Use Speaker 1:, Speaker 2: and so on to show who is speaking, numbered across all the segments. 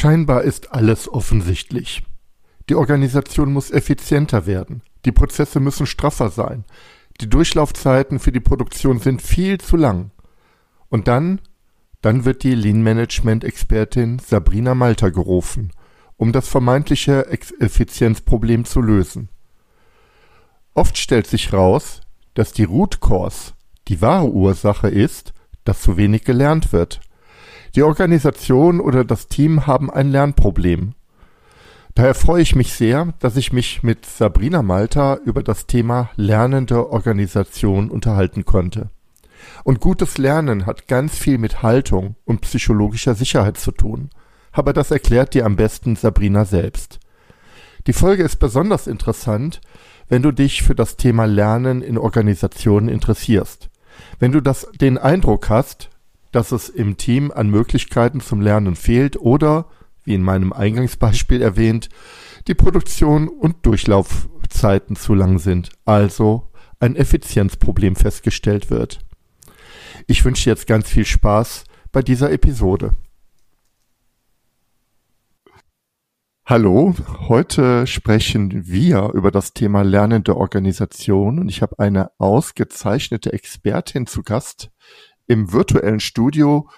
Speaker 1: Scheinbar ist alles offensichtlich. Die Organisation muss effizienter werden. Die Prozesse müssen straffer sein. Die Durchlaufzeiten für die Produktion sind viel zu lang. Und dann, dann wird die Lean Management Expertin Sabrina Malter gerufen, um das vermeintliche Effizienzproblem zu lösen. Oft stellt sich raus, dass die Root Cause die wahre Ursache ist, dass zu wenig gelernt wird. Die Organisation oder das Team haben ein Lernproblem. Daher freue ich mich sehr, dass ich mich mit Sabrina Malta über das Thema lernende Organisation unterhalten konnte. Und gutes Lernen hat ganz viel mit Haltung und psychologischer Sicherheit zu tun. Aber das erklärt dir am besten Sabrina selbst. Die Folge ist besonders interessant, wenn du dich für das Thema Lernen in Organisationen interessierst. Wenn du das, den Eindruck hast, dass es im Team an Möglichkeiten zum Lernen fehlt oder, wie in meinem Eingangsbeispiel erwähnt, die Produktion und Durchlaufzeiten zu lang sind, also ein Effizienzproblem festgestellt wird. Ich wünsche jetzt ganz viel Spaß bei dieser Episode. Hallo, heute sprechen wir über das Thema lernende Organisation und ich habe eine ausgezeichnete Expertin zu Gast im virtuellen Studio,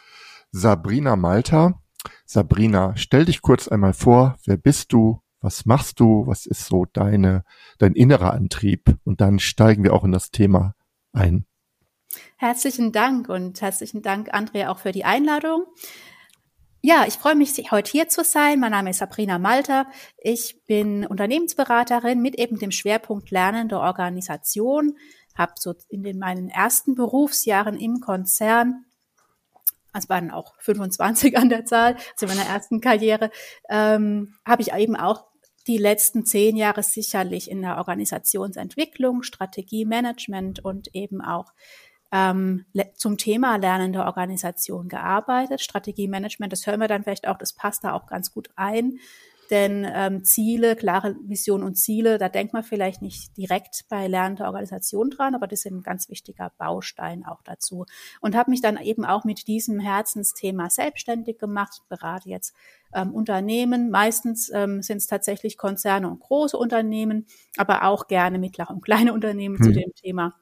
Speaker 1: Sabrina Malta. Sabrina, stell dich kurz einmal vor, wer bist du, was machst du, was ist so deine, dein innerer Antrieb und dann steigen wir auch in das Thema ein.
Speaker 2: Herzlichen Dank und herzlichen Dank, Andrea, auch für die Einladung. Ja, ich freue mich, heute hier zu sein. Mein Name ist Sabrina Malter. Ich bin Unternehmensberaterin mit eben dem Schwerpunkt lernende Organisation. Habe so in den meinen ersten Berufsjahren im Konzern, es waren auch 25 an der Zahl, also in meiner ersten Karriere, ähm, habe ich eben auch die letzten zehn Jahre sicherlich in der Organisationsentwicklung, Strategiemanagement und eben auch ähm, zum Thema lernende Organisation gearbeitet. Strategiemanagement, das hören wir dann vielleicht auch, das passt da auch ganz gut ein. Denn ähm, Ziele, klare Vision und Ziele, da denkt man vielleicht nicht direkt bei lernender Organisation dran, aber das ist ein ganz wichtiger Baustein auch dazu. Und habe mich dann eben auch mit diesem Herzensthema selbstständig gemacht, berate jetzt ähm, Unternehmen. Meistens ähm, sind es tatsächlich Konzerne und große Unternehmen, aber auch gerne mittlere und kleine Unternehmen hm. zu dem Thema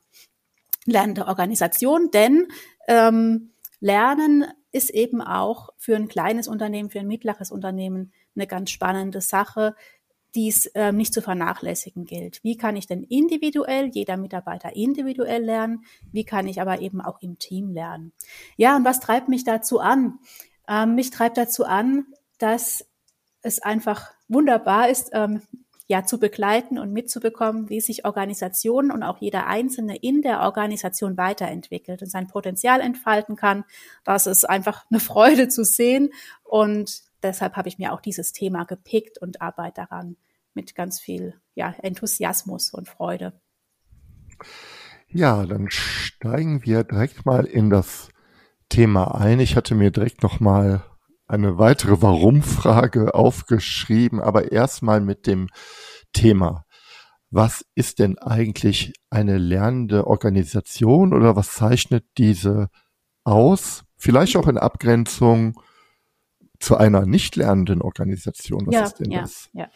Speaker 2: lernende Organisation, denn ähm, Lernen ist eben auch für ein kleines Unternehmen, für ein mittleres Unternehmen eine ganz spannende Sache, die es ähm, nicht zu vernachlässigen gilt. Wie kann ich denn individuell, jeder Mitarbeiter individuell lernen? Wie kann ich aber eben auch im Team lernen? Ja, und was treibt mich dazu an? Ähm, mich treibt dazu an, dass es einfach wunderbar ist, ähm, ja zu begleiten und mitzubekommen, wie sich Organisationen und auch jeder Einzelne in der Organisation weiterentwickelt und sein Potenzial entfalten kann. Das ist einfach eine Freude zu sehen und deshalb habe ich mir auch dieses Thema gepickt und arbeite daran mit ganz viel ja, Enthusiasmus und Freude.
Speaker 1: Ja, dann steigen wir direkt mal in das Thema ein. Ich hatte mir direkt noch mal eine weitere Warum-Frage aufgeschrieben, aber erstmal mit dem Thema. Was ist denn eigentlich eine lernende Organisation oder was zeichnet diese aus? Vielleicht auch in Abgrenzung zu einer nicht lernenden Organisation. Was
Speaker 2: ja,
Speaker 1: ist denn
Speaker 2: ja,
Speaker 1: das?
Speaker 2: Ja.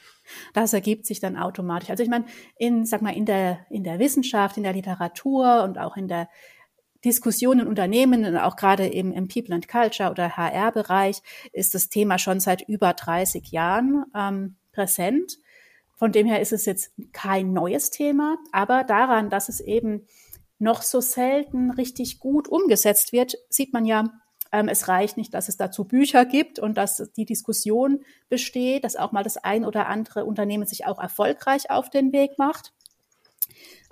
Speaker 2: Das ergibt sich dann automatisch. Also ich meine, in, sag mal, in der, in der Wissenschaft, in der Literatur und auch in der Diskussion in Unternehmen und auch gerade im, im People and Culture oder HR-Bereich ist das Thema schon seit über 30 Jahren ähm, präsent. Von dem her ist es jetzt kein neues Thema, aber daran, dass es eben noch so selten richtig gut umgesetzt wird, sieht man ja, ähm, es reicht nicht, dass es dazu Bücher gibt und dass die Diskussion besteht, dass auch mal das ein oder andere Unternehmen sich auch erfolgreich auf den Weg macht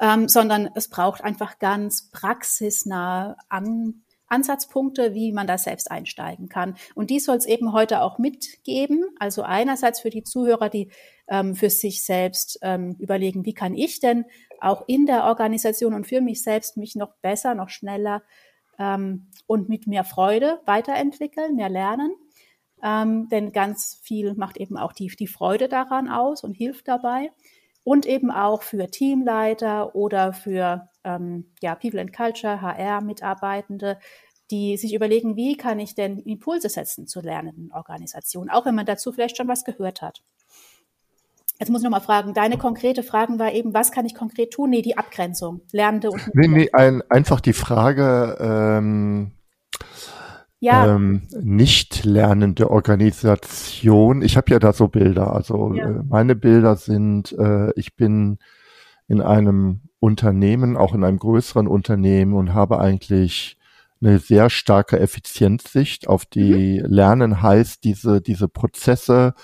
Speaker 2: ähm, sondern es braucht einfach ganz praxisnahe An Ansatzpunkte, wie man da selbst einsteigen kann. Und die soll es eben heute auch mitgeben. Also einerseits für die Zuhörer, die ähm, für sich selbst ähm, überlegen, wie kann ich denn auch in der Organisation und für mich selbst mich noch besser, noch schneller ähm, und mit mehr Freude weiterentwickeln, mehr lernen. Ähm, denn ganz viel macht eben auch die, die Freude daran aus und hilft dabei. Und eben auch für Teamleiter oder für ähm, ja, People and Culture, HR-Mitarbeitende, die sich überlegen, wie kann ich denn Impulse setzen zur lernenden Organisation, auch wenn man dazu vielleicht schon was gehört hat. Jetzt muss ich nochmal fragen, deine konkrete Frage war eben, was kann ich konkret tun? Nee, die Abgrenzung, Lernende und
Speaker 1: Nee, nee, ein, einfach die Frage, ähm, ja. ähm, nicht lernende Organisation. Ich habe ja da so Bilder. Also ja. äh, meine Bilder sind, äh, ich bin in einem Unternehmen, auch in einem größeren Unternehmen und habe eigentlich eine sehr starke Effizienzsicht auf die mhm. Lernen heißt, diese, diese Prozesse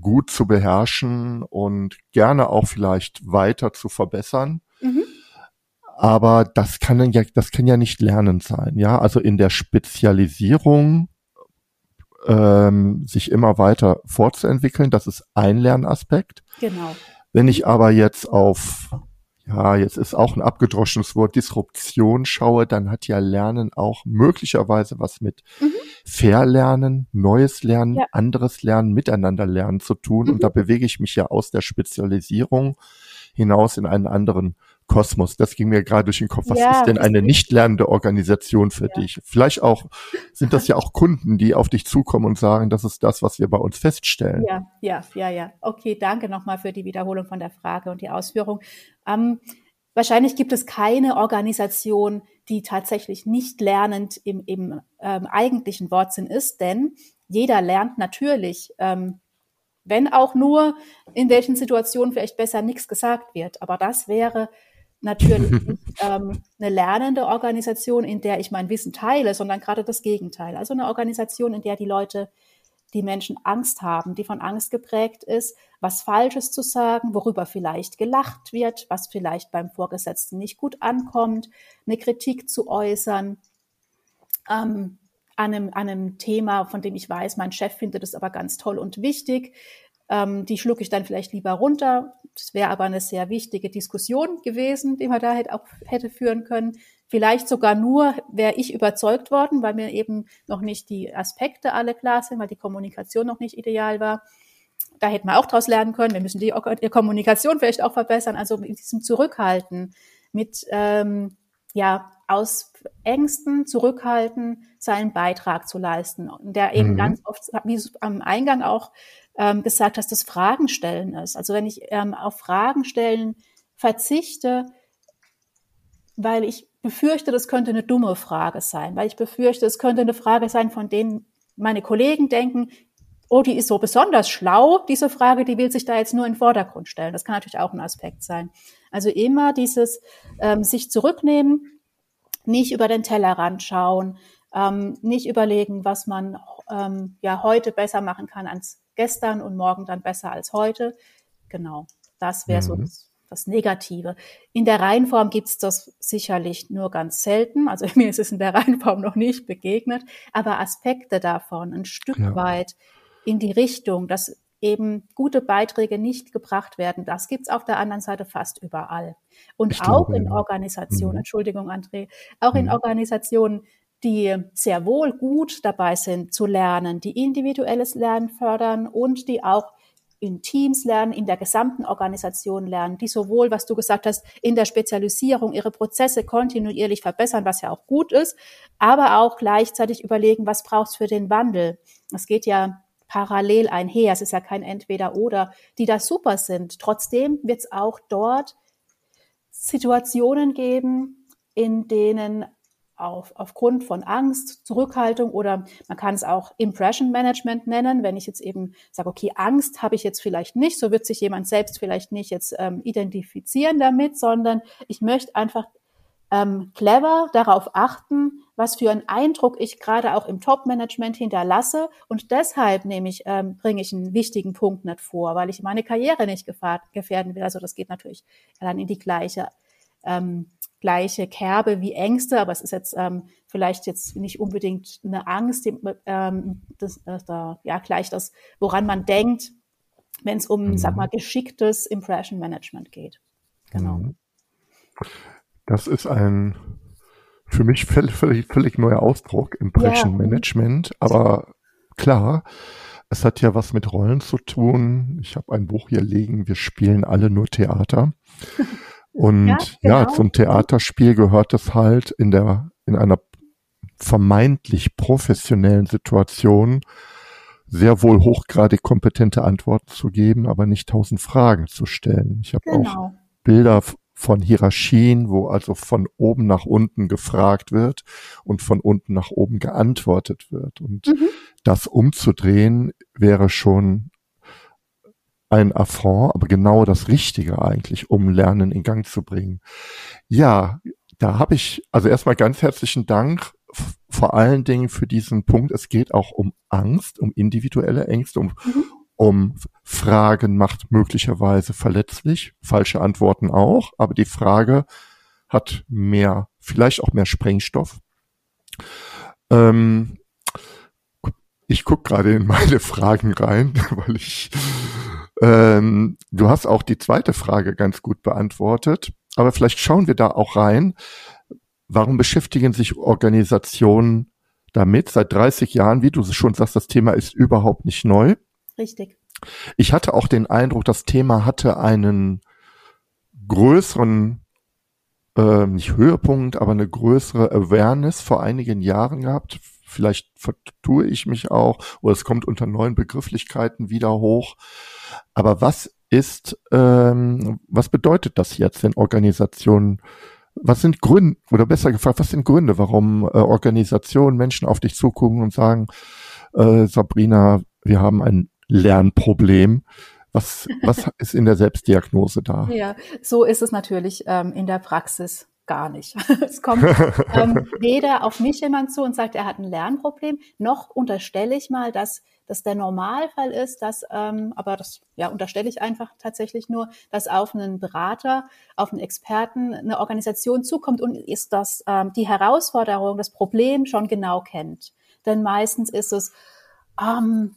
Speaker 1: gut zu beherrschen und gerne auch vielleicht weiter zu verbessern. Mhm. Aber das kann ja, das kann ja nicht Lernen sein, ja. Also in der Spezialisierung ähm, sich immer weiter fortzuentwickeln, das ist ein Lernaspekt.
Speaker 2: Genau.
Speaker 1: Wenn ich aber jetzt auf ja, jetzt ist auch ein abgedroschenes Wort Disruption schaue, dann hat ja Lernen auch möglicherweise was mit mhm. Verlernen, neues Lernen, ja. anderes Lernen, miteinander lernen zu tun. Mhm. Und da bewege ich mich ja aus der Spezialisierung hinaus in einen anderen Kosmos. Das ging mir gerade durch den Kopf. Was ja, ist denn eine nicht lernende Organisation für ja. dich? Vielleicht auch, sind das ja auch Kunden, die auf dich zukommen und sagen, das ist das, was wir bei uns feststellen.
Speaker 2: Ja, ja, ja, ja. Okay, danke nochmal für die Wiederholung von der Frage und die Ausführung. Ähm, wahrscheinlich gibt es keine Organisation, die tatsächlich nicht lernend im, im ähm, eigentlichen Wortsinn ist, denn jeder lernt natürlich, ähm, wenn auch nur in welchen Situationen vielleicht besser nichts gesagt wird. Aber das wäre natürlich nicht ähm, eine lernende Organisation, in der ich mein Wissen teile, sondern gerade das Gegenteil. Also eine Organisation, in der die Leute, die Menschen Angst haben, die von Angst geprägt ist, was Falsches zu sagen, worüber vielleicht gelacht wird, was vielleicht beim Vorgesetzten nicht gut ankommt, eine Kritik zu äußern. Ähm, an einem, an einem Thema, von dem ich weiß, mein Chef findet es aber ganz toll und wichtig. Ähm, die schlucke ich dann vielleicht lieber runter. Das wäre aber eine sehr wichtige Diskussion gewesen, die man da hätte, auch hätte führen können. Vielleicht sogar nur wäre ich überzeugt worden, weil mir eben noch nicht die Aspekte alle klar sind, weil die Kommunikation noch nicht ideal war. Da hätten wir auch daraus lernen können. Wir müssen die, die Kommunikation vielleicht auch verbessern. Also mit diesem Zurückhalten, mit ähm, ja aus Ängsten zurückhalten, seinen Beitrag zu leisten. Und der eben mhm. ganz oft, wie am Eingang auch ähm, gesagt hast, das Fragen stellen ist. Also wenn ich ähm, auf Fragen stellen verzichte, weil ich befürchte, das könnte eine dumme Frage sein, weil ich befürchte, es könnte eine Frage sein, von denen meine Kollegen denken, oh, die ist so besonders schlau, diese Frage, die will sich da jetzt nur in den Vordergrund stellen. Das kann natürlich auch ein Aspekt sein. Also immer dieses ähm, sich zurücknehmen, nicht über den Tellerrand schauen, ähm, nicht überlegen, was man ähm, ja heute besser machen kann als gestern und morgen dann besser als heute. Genau, das wäre mhm. so das, das, Negative. In der Reihenform gibt's das sicherlich nur ganz selten. Also mir ist es in der Reihenform noch nicht begegnet, aber Aspekte davon ein Stück ja. weit in die Richtung, dass eben gute Beiträge nicht gebracht werden. Das gibt's auf der anderen Seite fast überall. Und ich auch glaube, in Organisationen, mhm. Entschuldigung, André, auch mhm. in Organisationen, die sehr wohl gut dabei sind zu lernen, die individuelles Lernen fördern und die auch in Teams lernen, in der gesamten Organisation lernen, die sowohl, was du gesagt hast, in der Spezialisierung ihre Prozesse kontinuierlich verbessern, was ja auch gut ist, aber auch gleichzeitig überlegen, was brauchst für den Wandel. Es geht ja parallel einher, es ist ja kein Entweder-Oder, die da super sind. Trotzdem wird es auch dort Situationen geben, in denen auf, aufgrund von Angst, Zurückhaltung oder man kann es auch Impression Management nennen, wenn ich jetzt eben sage, okay, Angst habe ich jetzt vielleicht nicht, so wird sich jemand selbst vielleicht nicht jetzt ähm, identifizieren damit, sondern ich möchte einfach ähm, clever darauf achten, was für einen Eindruck ich gerade auch im Top-Management hinterlasse. Und deshalb nehme ich, ähm, bringe ich einen wichtigen Punkt nicht vor, weil ich meine Karriere nicht gefährden will. Also das geht natürlich dann in die gleiche ähm, gleiche Kerbe wie Ängste, aber es ist jetzt ähm, vielleicht jetzt nicht unbedingt eine Angst, ähm, das, das, da, ja, gleich das, woran man denkt, wenn es um, mhm. sag mal, geschicktes Impression Management geht. Genau. Mhm.
Speaker 1: Das ist ein für mich völlig, völlig, völlig neuer Ausdruck, Impression ja. Management, aber klar, es hat ja was mit Rollen zu tun. Ich habe ein Buch hier liegen, wir spielen alle nur Theater. Und ja, genau. ja, zum Theaterspiel gehört es halt in der, in einer vermeintlich professionellen Situation sehr wohl hochgradig kompetente Antworten zu geben, aber nicht tausend Fragen zu stellen. Ich habe genau. auch Bilder von Hierarchien, wo also von oben nach unten gefragt wird und von unten nach oben geantwortet wird. Und mhm. das umzudrehen wäre schon ein Affront, aber genau das Richtige eigentlich, um Lernen in Gang zu bringen. Ja, da habe ich also erstmal ganz herzlichen Dank vor allen Dingen für diesen Punkt. Es geht auch um Angst, um individuelle Ängste, um, um Fragen macht möglicherweise verletzlich, falsche Antworten auch, aber die Frage hat mehr, vielleicht auch mehr Sprengstoff. Ähm, ich guck gerade in meine Fragen rein, weil ich ähm, du hast auch die zweite Frage ganz gut beantwortet, aber vielleicht schauen wir da auch rein. Warum beschäftigen sich Organisationen damit seit 30 Jahren? Wie du schon sagst, das Thema ist überhaupt nicht neu.
Speaker 2: Richtig.
Speaker 1: Ich hatte auch den Eindruck, das Thema hatte einen größeren, äh, nicht Höhepunkt, aber eine größere Awareness vor einigen Jahren gehabt. Vielleicht vertue ich mich auch oder es kommt unter neuen Begrifflichkeiten wieder hoch. Aber was ist, ähm, was bedeutet das jetzt in Organisationen? Was sind Gründe, oder besser gefragt, was sind Gründe, warum äh, Organisationen Menschen auf dich zugucken und sagen, äh, Sabrina, wir haben ein Lernproblem. Was, was ist in der Selbstdiagnose da?
Speaker 2: Ja, so ist es natürlich ähm, in der Praxis gar nicht. es kommt ähm, weder auf mich jemand zu und sagt, er hat ein Lernproblem, noch unterstelle ich mal, dass das der Normalfall ist, dass, ähm, aber das ja, unterstelle ich einfach tatsächlich nur, dass auf einen Berater, auf einen Experten eine Organisation zukommt und ist das ähm, die Herausforderung, das Problem schon genau kennt. Denn meistens ist es, ähm,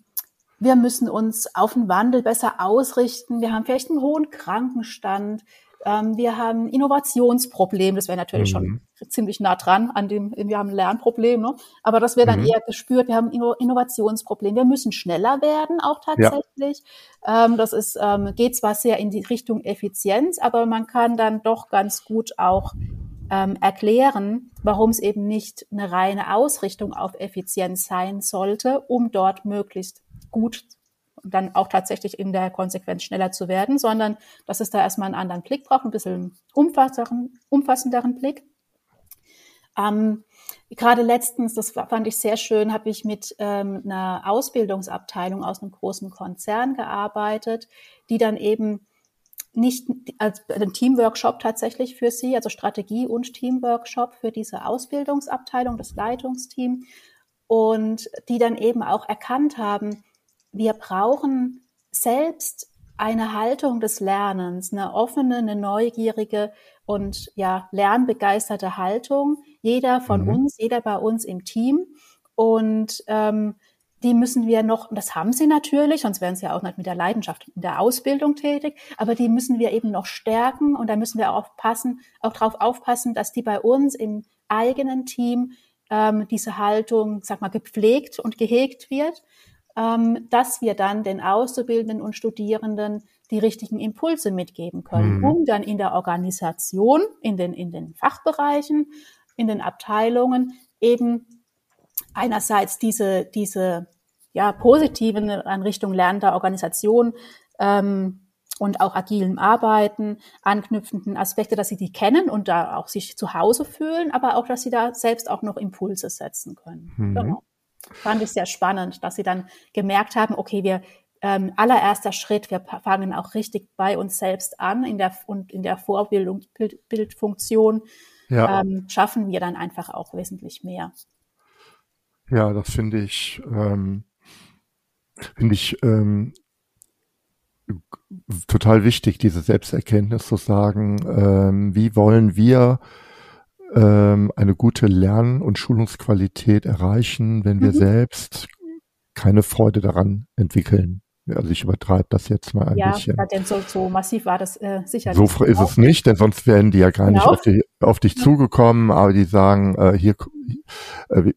Speaker 2: wir müssen uns auf den Wandel besser ausrichten. Wir haben vielleicht einen hohen Krankenstand. Ähm, wir haben Innovationsproblem, das wäre natürlich mhm. schon ziemlich nah dran an dem, wir haben ein Lernproblem, ne? aber das wäre dann mhm. eher gespürt, wir haben Inno Innovationsproblem, wir müssen schneller werden auch tatsächlich. Ja. Ähm, das ist, ähm, geht zwar sehr in die Richtung Effizienz, aber man kann dann doch ganz gut auch ähm, erklären, warum es eben nicht eine reine Ausrichtung auf Effizienz sein sollte, um dort möglichst gut dann auch tatsächlich in der Konsequenz schneller zu werden, sondern dass es da erstmal einen anderen Blick braucht, ein bisschen umfassenderen, umfassenderen Blick. Ähm, gerade letztens, das fand ich sehr schön, habe ich mit ähm, einer Ausbildungsabteilung aus einem großen Konzern gearbeitet, die dann eben nicht als ein Teamworkshop tatsächlich für sie, also Strategie und Teamworkshop für diese Ausbildungsabteilung, das Leitungsteam, und die dann eben auch erkannt haben, wir brauchen selbst eine Haltung des Lernens, eine offene, eine neugierige und ja, lernbegeisterte Haltung. Jeder von mhm. uns, jeder bei uns im Team. Und ähm, die müssen wir noch, und das haben sie natürlich, sonst wären sie ja auch nicht mit der Leidenschaft in der Ausbildung tätig, aber die müssen wir eben noch stärken und da müssen wir auch aufpassen, auch darauf aufpassen, dass die bei uns im eigenen Team ähm, diese Haltung, sag mal, gepflegt und gehegt wird dass wir dann den Auszubildenden und Studierenden die richtigen Impulse mitgeben können, mhm. um dann in der Organisation, in den, in den Fachbereichen, in den Abteilungen eben einerseits diese, diese ja, positiven an Richtung lernender Organisation ähm, und auch agilem Arbeiten anknüpfenden Aspekte, dass sie die kennen und da auch sich zu Hause fühlen, aber auch, dass sie da selbst auch noch Impulse setzen können. Mhm. Genau fand ich sehr spannend, dass sie dann gemerkt haben, okay, wir ähm, allererster Schritt, wir fangen auch richtig bei uns selbst an in der und in der Vorbildung, Bild, Bildfunktion ja. ähm, schaffen wir dann einfach auch wesentlich mehr.
Speaker 1: Ja, das finde ich, ähm, finde ich ähm, total wichtig, diese Selbsterkenntnis zu sagen, ähm, wie wollen wir ähm, eine gute Lern- und Schulungsqualität erreichen, wenn wir mhm. selbst keine Freude daran entwickeln. Also ich übertreibe das jetzt mal ein
Speaker 2: ja,
Speaker 1: bisschen.
Speaker 2: Ja, denn so, so massiv war das äh, sicher
Speaker 1: so ist es nicht, denn sonst wären die ja gar genau. nicht auf, die, auf dich ja. zugekommen, aber die sagen, äh, hier, äh,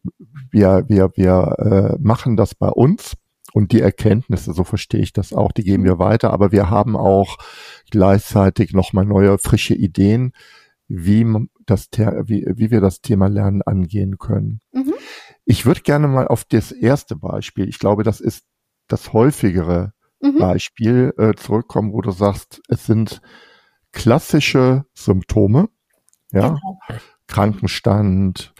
Speaker 1: wir, wir, wir äh, machen das bei uns und die Erkenntnisse, so verstehe ich das auch, die geben wir weiter, aber wir haben auch gleichzeitig nochmal neue, frische Ideen, wie, das, wie, wie wir das Thema Lernen angehen können. Mhm. Ich würde gerne mal auf das erste Beispiel, ich glaube, das ist das häufigere mhm. Beispiel äh, zurückkommen, wo du sagst, es sind klassische Symptome, ja, genau. Krankenstand,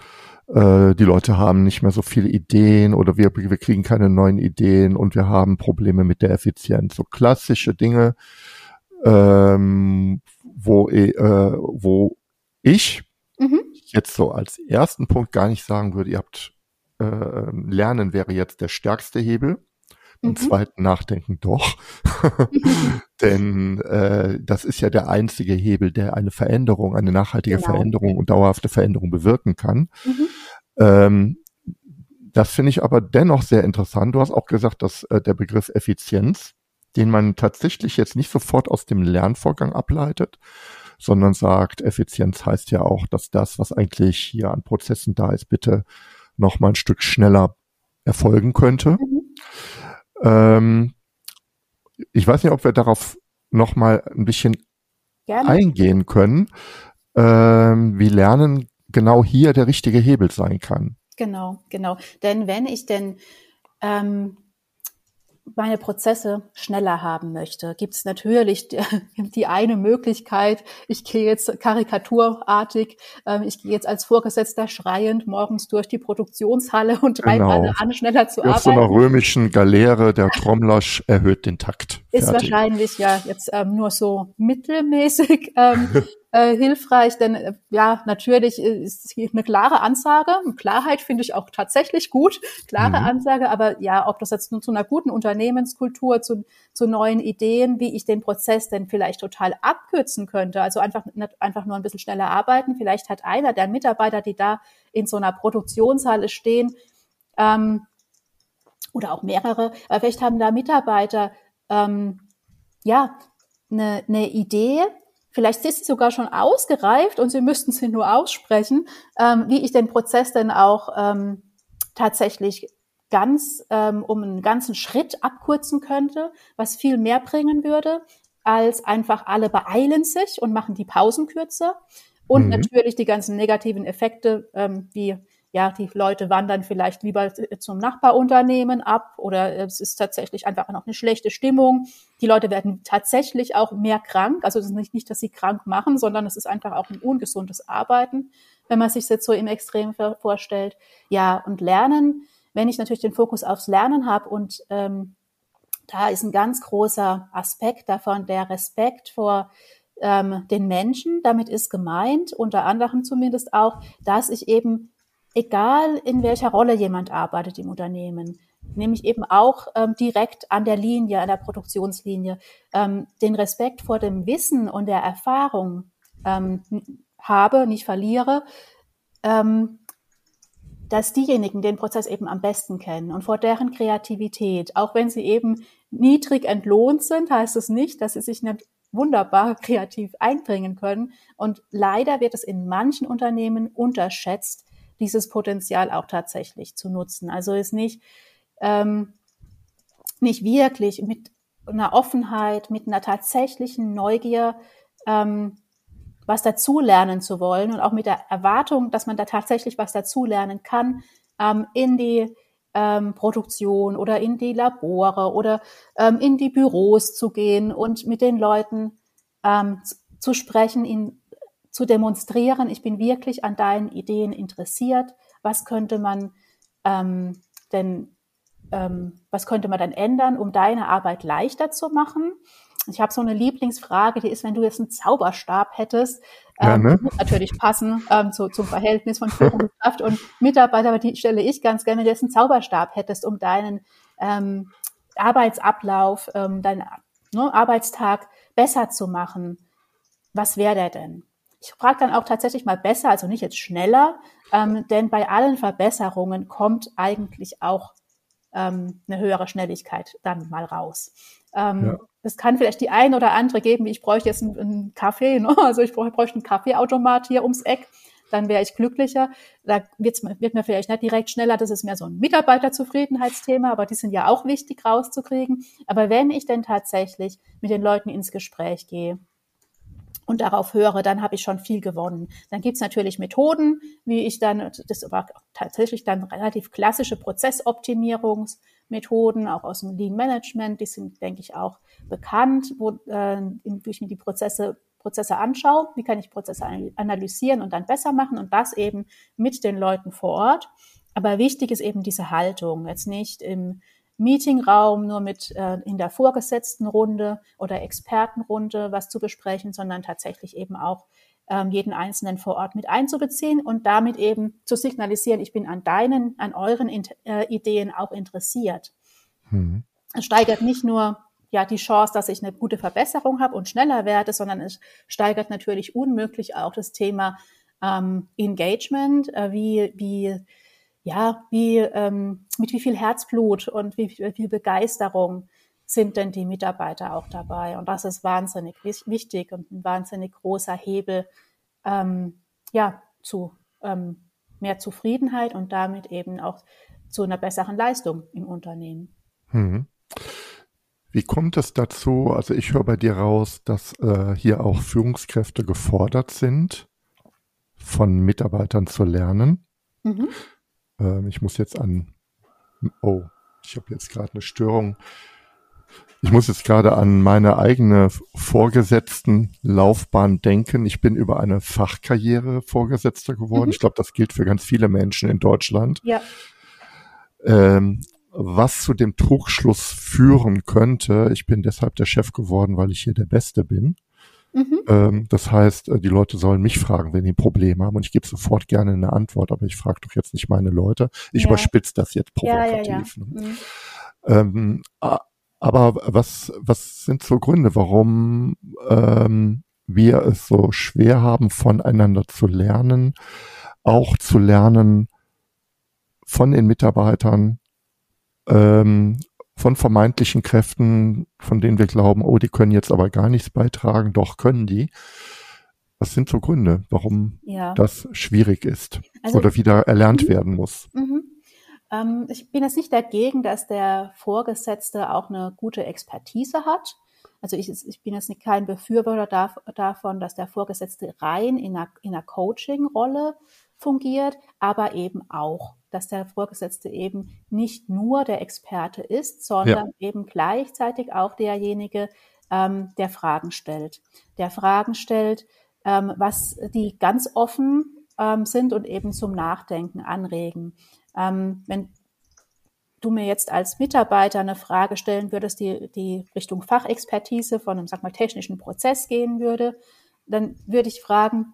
Speaker 1: äh, die Leute haben nicht mehr so viele Ideen oder wir, wir kriegen keine neuen Ideen und wir haben Probleme mit der Effizienz. So klassische Dinge, ähm, wo, äh, wo ich mhm. jetzt so als ersten Punkt gar nicht sagen würde, ihr habt äh, Lernen wäre jetzt der stärkste Hebel. Im mhm. zweiten Nachdenken doch. Denn äh, das ist ja der einzige Hebel, der eine Veränderung, eine nachhaltige genau. Veränderung und dauerhafte Veränderung bewirken kann. Mhm. Ähm, das finde ich aber dennoch sehr interessant. Du hast auch gesagt, dass äh, der Begriff Effizienz, den man tatsächlich jetzt nicht sofort aus dem Lernvorgang ableitet, sondern sagt, Effizienz heißt ja auch, dass das, was eigentlich hier an Prozessen da ist, bitte noch mal ein Stück schneller erfolgen könnte. Mhm. Ähm, ich weiß nicht, ob wir darauf noch mal ein bisschen Gerne. eingehen können, ähm, wie Lernen genau hier der richtige Hebel sein kann.
Speaker 2: Genau, genau. Denn wenn ich denn ähm, meine Prozesse schneller haben möchte, gibt es natürlich die, die, eine Möglichkeit, ich gehe jetzt karikaturartig, ähm, ich gehe jetzt als Vorgesetzter schreiend morgens durch die Produktionshalle und treibe genau. alle an, schneller zu
Speaker 1: Auf
Speaker 2: arbeiten.
Speaker 1: so einer römischen Galeere, der Trommler erhöht den Takt.
Speaker 2: Ist Fertig. wahrscheinlich ja jetzt ähm, nur so mittelmäßig ähm, äh, hilfreich, denn äh, ja, natürlich ist eine klare Ansage. Klarheit finde ich auch tatsächlich gut, klare mhm. Ansage, aber ja, ob das jetzt nur zu einer guten Unternehmenskultur, zu, zu neuen Ideen, wie ich den Prozess denn vielleicht total abkürzen könnte, also einfach, nicht einfach nur ein bisschen schneller arbeiten. Vielleicht hat einer der Mitarbeiter, die da in so einer Produktionshalle stehen, ähm, oder auch mehrere, aber vielleicht haben da Mitarbeiter ähm, ja eine, eine Idee, Vielleicht ist sie sogar schon ausgereift und Sie müssten sie nur aussprechen, ähm, wie ich den Prozess denn auch ähm, tatsächlich ganz ähm, um einen ganzen Schritt abkürzen könnte, was viel mehr bringen würde, als einfach alle beeilen sich und machen die Pausen kürzer. Und mhm. natürlich die ganzen negativen Effekte, ähm, wie ja, die Leute wandern vielleicht lieber zum Nachbarunternehmen ab oder es ist tatsächlich einfach noch eine schlechte Stimmung. Die Leute werden tatsächlich auch mehr krank. Also es ist nicht, nicht, dass sie krank machen, sondern es ist einfach auch ein ungesundes Arbeiten, wenn man sich das jetzt so im Extrem vorstellt. Ja, und Lernen, wenn ich natürlich den Fokus aufs Lernen habe und ähm, da ist ein ganz großer Aspekt davon der Respekt vor ähm, den Menschen. Damit ist gemeint, unter anderem zumindest auch, dass ich eben egal in welcher Rolle jemand arbeitet im Unternehmen, nämlich eben auch ähm, direkt an der Linie, an der Produktionslinie, ähm, den Respekt vor dem Wissen und der Erfahrung ähm, habe, nicht verliere, ähm, dass diejenigen den Prozess eben am besten kennen und vor deren Kreativität, auch wenn sie eben niedrig entlohnt sind, heißt es nicht, dass sie sich nicht wunderbar kreativ einbringen können. Und leider wird es in manchen Unternehmen unterschätzt, dieses Potenzial auch tatsächlich zu nutzen. Also ist nicht, ähm, nicht wirklich mit einer Offenheit, mit einer tatsächlichen Neugier, ähm, was dazulernen zu wollen und auch mit der Erwartung, dass man da tatsächlich was dazulernen kann, ähm, in die ähm, Produktion oder in die Labore oder ähm, in die Büros zu gehen und mit den Leuten ähm, zu sprechen, ihnen zu demonstrieren, ich bin wirklich an deinen Ideen interessiert. Was könnte man ähm, denn, ähm, was könnte man dann ändern, um deine Arbeit leichter zu machen? Ich habe so eine Lieblingsfrage, die ist, wenn du jetzt einen Zauberstab hättest, ähm, ja, ne? muss natürlich passen ähm, zu, zum Verhältnis von Führungskraft und Mitarbeiter, aber die stelle ich ganz gerne, wenn du jetzt einen Zauberstab hättest, um deinen ähm, Arbeitsablauf, ähm, deinen ne, Arbeitstag besser zu machen. Was wäre der denn? Ich frage dann auch tatsächlich mal besser, also nicht jetzt schneller, ähm, denn bei allen Verbesserungen kommt eigentlich auch ähm, eine höhere Schnelligkeit dann mal raus. Ähm, ja. Es kann vielleicht die ein oder andere geben, ich bräuchte jetzt einen, einen Kaffee, ne? also ich bräuchte einen Kaffeeautomat hier ums Eck, dann wäre ich glücklicher. Da wird's, wird mir vielleicht nicht direkt schneller, das ist mehr so ein Mitarbeiterzufriedenheitsthema, aber die sind ja auch wichtig rauszukriegen. Aber wenn ich denn tatsächlich mit den Leuten ins Gespräch gehe, und darauf höre, dann habe ich schon viel gewonnen. Dann gibt es natürlich Methoden, wie ich dann, das war tatsächlich dann relativ klassische Prozessoptimierungsmethoden, auch aus dem Lean Management, die sind, denke ich, auch bekannt, wo äh, ich mir die Prozesse Prozesse anschaue, wie kann ich Prozesse analysieren und dann besser machen und das eben mit den Leuten vor Ort. Aber wichtig ist eben diese Haltung, jetzt nicht im Meetingraum nur mit äh, in der vorgesetzten Runde oder Expertenrunde was zu besprechen, sondern tatsächlich eben auch ähm, jeden Einzelnen vor Ort mit einzubeziehen und damit eben zu signalisieren, ich bin an deinen, an euren äh, Ideen auch interessiert. Mhm. Es steigert nicht nur ja die Chance, dass ich eine gute Verbesserung habe und schneller werde, sondern es steigert natürlich unmöglich auch das Thema ähm, Engagement, äh, wie, wie, ja, wie, ähm, mit wie viel Herzblut und wie, wie viel Begeisterung sind denn die Mitarbeiter auch dabei. Und das ist wahnsinnig wichtig und ein wahnsinnig großer Hebel, ähm, ja, zu ähm, mehr Zufriedenheit und damit eben auch zu einer besseren Leistung im Unternehmen.
Speaker 1: Mhm. Wie kommt es dazu? Also ich höre bei dir raus, dass äh, hier auch Führungskräfte gefordert sind, von Mitarbeitern zu lernen. Mhm. Ähm, ich muss jetzt an, oh, ich habe jetzt gerade eine Störung. Ich muss jetzt gerade an meine eigene vorgesetzten Laufbahn denken. Ich bin über eine Fachkarriere Vorgesetzter geworden. Mhm. Ich glaube, das gilt für ganz viele Menschen in Deutschland. Ja. Ähm, was zu dem Trugschluss führen könnte, ich bin deshalb der Chef geworden, weil ich hier der Beste bin. Mhm. Ähm, das heißt, äh, die Leute sollen mich fragen, wenn die Probleme haben und ich gebe sofort gerne eine Antwort, aber ich frage doch jetzt nicht meine Leute. Ich ja. überspitze das jetzt provokativ. Ja, ja, ne? mhm. ähm, aber was, was sind so Gründe, warum ähm, wir es so schwer haben, voneinander zu lernen, auch zu lernen von den Mitarbeitern, ähm, von vermeintlichen Kräften, von denen wir glauben, oh, die können jetzt aber gar nichts beitragen, doch können die. Was sind so Gründe, warum ja. das schwierig ist also, oder wieder erlernt mhm. werden muss? Mhm.
Speaker 2: Ähm, ich bin jetzt nicht dagegen, dass der Vorgesetzte auch eine gute Expertise hat. Also ich, ich bin jetzt kein Befürworter da, davon, dass der Vorgesetzte rein in einer, in einer Coaching-Rolle fungiert, aber eben auch dass der Vorgesetzte eben nicht nur der Experte ist, sondern ja. eben gleichzeitig auch derjenige, ähm, der Fragen stellt. Der Fragen stellt, ähm, was die ganz offen ähm, sind und eben zum Nachdenken anregen. Ähm, wenn du mir jetzt als Mitarbeiter eine Frage stellen würdest, die, die Richtung Fachexpertise von einem, sag mal, technischen Prozess gehen würde, dann würde ich fragen,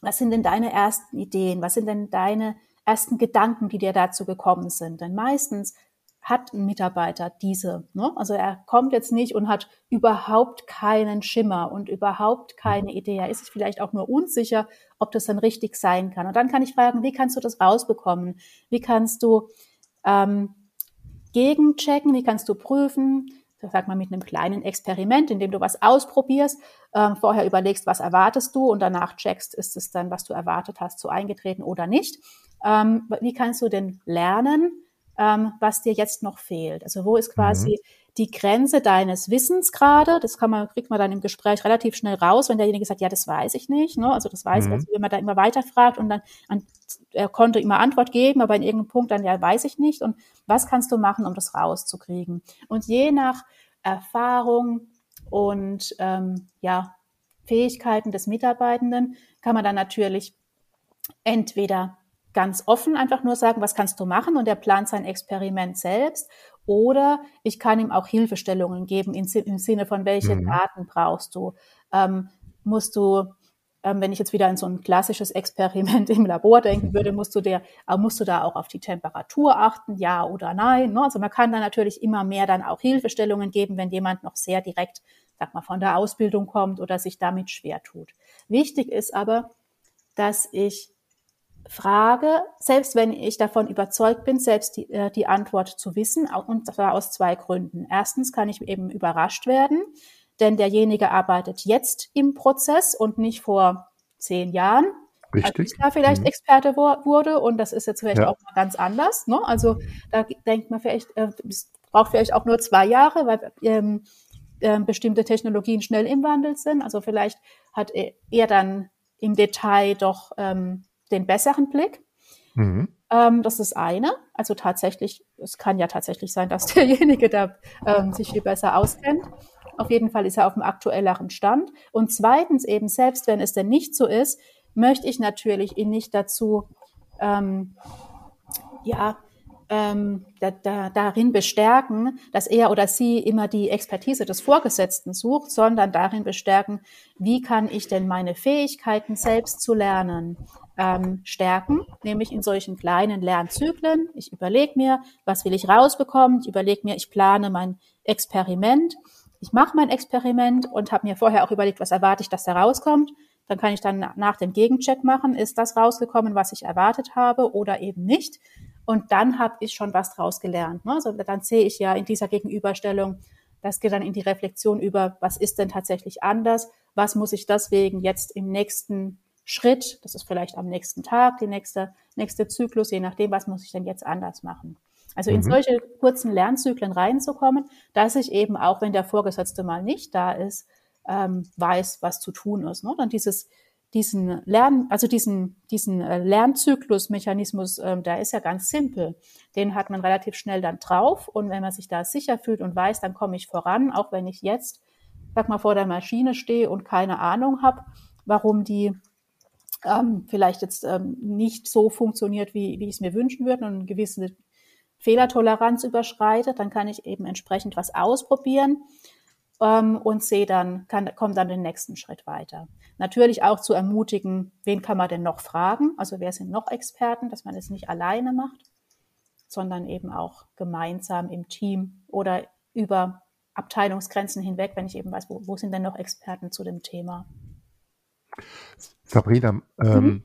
Speaker 2: was sind denn deine ersten Ideen? Was sind denn deine ersten Gedanken, die dir dazu gekommen sind. Denn meistens hat ein Mitarbeiter diese. Ne? Also er kommt jetzt nicht und hat überhaupt keinen Schimmer und überhaupt keine Idee. Er ist vielleicht auch nur unsicher, ob das dann richtig sein kann. Und dann kann ich fragen, wie kannst du das rausbekommen? Wie kannst du ähm, gegenchecken? Wie kannst du prüfen? sag mal, mit einem kleinen Experiment, in dem du was ausprobierst, ähm, vorher überlegst, was erwartest du und danach checkst, ist es dann, was du erwartet hast, so eingetreten oder nicht. Ähm, wie kannst du denn lernen, ähm, was dir jetzt noch fehlt? Also wo ist quasi mhm. die Grenze deines Wissens gerade? Das kann man, kriegt man dann im Gespräch relativ schnell raus, wenn derjenige sagt, ja, das weiß ich nicht. Ne? Also das weiß, mhm. also wenn man da immer weiter fragt und dann an, er konnte immer Antwort geben, aber in irgendeinem Punkt dann, ja, weiß ich nicht. Und was kannst du machen, um das rauszukriegen? Und je nach Erfahrung und ähm, ja, Fähigkeiten des Mitarbeitenden kann man dann natürlich entweder ganz offen einfach nur sagen, was kannst du machen und er plant sein Experiment selbst. Oder ich kann ihm auch Hilfestellungen geben im Sinne von, welche mhm. Daten brauchst du? Ähm, musst du, ähm, wenn ich jetzt wieder in so ein klassisches Experiment im Labor denken würde, musst du, der, äh, musst du da auch auf die Temperatur achten, ja oder nein. Ne? Also man kann da natürlich immer mehr dann auch Hilfestellungen geben, wenn jemand noch sehr direkt, sag mal, von der Ausbildung kommt oder sich damit schwer tut. Wichtig ist aber, dass ich frage, selbst wenn ich davon überzeugt bin, selbst die, äh, die Antwort zu wissen, und zwar aus zwei Gründen. Erstens kann ich eben überrascht werden, denn derjenige arbeitet jetzt im Prozess und nicht vor zehn Jahren,
Speaker 1: Richtig.
Speaker 2: als ich da vielleicht mhm. Experte wurde und das ist jetzt vielleicht ja. auch mal ganz anders. Ne? Also da denkt man vielleicht, äh, es braucht vielleicht auch nur zwei Jahre, weil ähm, äh, bestimmte Technologien schnell im Wandel sind. Also vielleicht hat er dann im Detail doch ähm, den besseren Blick. Mhm. Ähm, das ist eine. Also tatsächlich, es kann ja tatsächlich sein, dass derjenige da ähm, sich viel besser auskennt. Auf jeden Fall ist er auf dem aktuelleren Stand. Und zweitens eben, selbst wenn es denn nicht so ist, möchte ich natürlich ihn nicht dazu, ähm, ja, ähm, da, da, darin bestärken, dass er oder sie immer die Expertise des Vorgesetzten sucht, sondern darin bestärken, wie kann ich denn meine Fähigkeiten selbst zu lernen ähm, stärken, nämlich in solchen kleinen Lernzyklen. Ich überlege mir, was will ich rausbekommen, ich überlege mir, ich plane mein Experiment, ich mache mein Experiment und habe mir vorher auch überlegt, was erwarte ich, dass da rauskommt. Dann kann ich dann nach dem Gegencheck machen, ist das rausgekommen, was ich erwartet habe oder eben nicht. Und dann habe ich schon was draus gelernt. Ne? Also dann sehe ich ja in dieser Gegenüberstellung, das geht dann in die Reflexion über, was ist denn tatsächlich anders? Was muss ich deswegen jetzt im nächsten Schritt, das ist vielleicht am nächsten Tag, die nächste, nächste Zyklus, je nachdem, was muss ich denn jetzt anders machen? Also in mhm. solche kurzen Lernzyklen reinzukommen, dass ich eben auch, wenn der Vorgesetzte mal nicht da ist, ähm, weiß, was zu tun ist. Ne? Dann dieses diesen Lern, also diesen, diesen äh, Lernzyklusmechanismus, ähm, der ist ja ganz simpel. Den hat man relativ schnell dann drauf. Und wenn man sich da sicher fühlt und weiß, dann komme ich voran, auch wenn ich jetzt, sag mal, vor der Maschine stehe und keine Ahnung habe, warum die ähm, vielleicht jetzt ähm, nicht so funktioniert, wie, wie ich es mir wünschen würde und eine gewisse Fehlertoleranz überschreitet, dann kann ich eben entsprechend was ausprobieren ähm, und sehe dann, kann, komme dann den nächsten Schritt weiter. Natürlich auch zu ermutigen, wen kann man denn noch fragen? Also wer sind noch Experten, dass man es nicht alleine macht, sondern eben auch gemeinsam im Team oder über Abteilungsgrenzen hinweg, wenn ich eben weiß, wo, wo sind denn noch Experten zu dem Thema?
Speaker 1: Sabrina, ähm, mhm.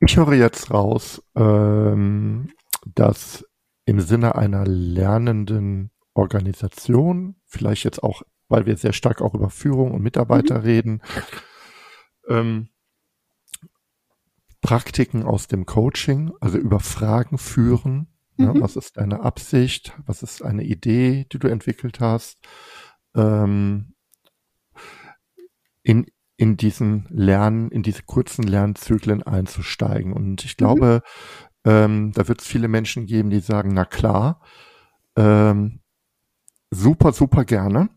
Speaker 1: ich höre jetzt raus, ähm, dass im Sinne einer lernenden Organisation, vielleicht jetzt auch, weil wir sehr stark auch über Führung und Mitarbeiter mhm. reden, ähm, Praktiken aus dem Coaching, also über Fragen führen. Ne? Mhm. Ja, was ist deine Absicht? Was ist eine Idee, die du entwickelt hast? Ähm, in, in diesen Lernen, in diese kurzen Lernzyklen einzusteigen. Und ich glaube, mhm. ähm, da wird es viele Menschen geben, die sagen, na klar, ähm, super, super gerne.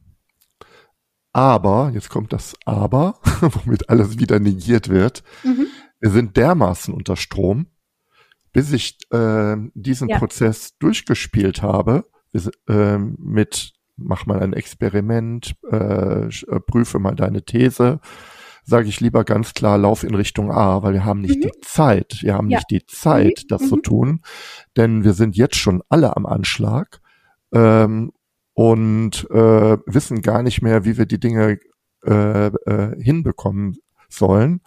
Speaker 1: Aber, jetzt kommt das Aber, womit alles wieder negiert wird. Mhm. Wir sind dermaßen unter Strom, bis ich äh, diesen ja. Prozess durchgespielt habe, äh, mit mach mal ein Experiment, äh, äh, prüfe mal deine These, sage ich lieber ganz klar, lauf in Richtung A, weil wir haben nicht mhm. die Zeit, wir haben ja. nicht die Zeit, mhm. das mhm. zu tun, denn wir sind jetzt schon alle am Anschlag ähm, und äh, wissen gar nicht mehr, wie wir die Dinge äh, äh, hinbekommen sollen.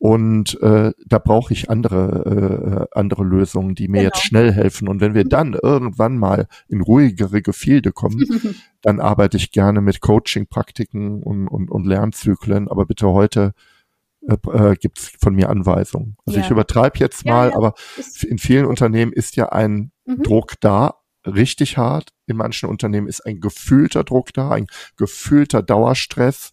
Speaker 1: Und äh, da brauche ich andere, äh, andere Lösungen, die mir genau. jetzt schnell helfen. Und wenn wir mhm. dann irgendwann mal in ruhigere Gefilde kommen, dann arbeite ich gerne mit Coaching-Praktiken und, und, und Lernzyklen. Aber bitte heute äh, äh, gibt es von mir Anweisungen. Also ja. ich übertreibe jetzt mal, ja, ja. aber in vielen Unternehmen ist ja ein mhm. Druck da, richtig hart. In manchen Unternehmen ist ein gefühlter Druck da, ein gefühlter Dauerstress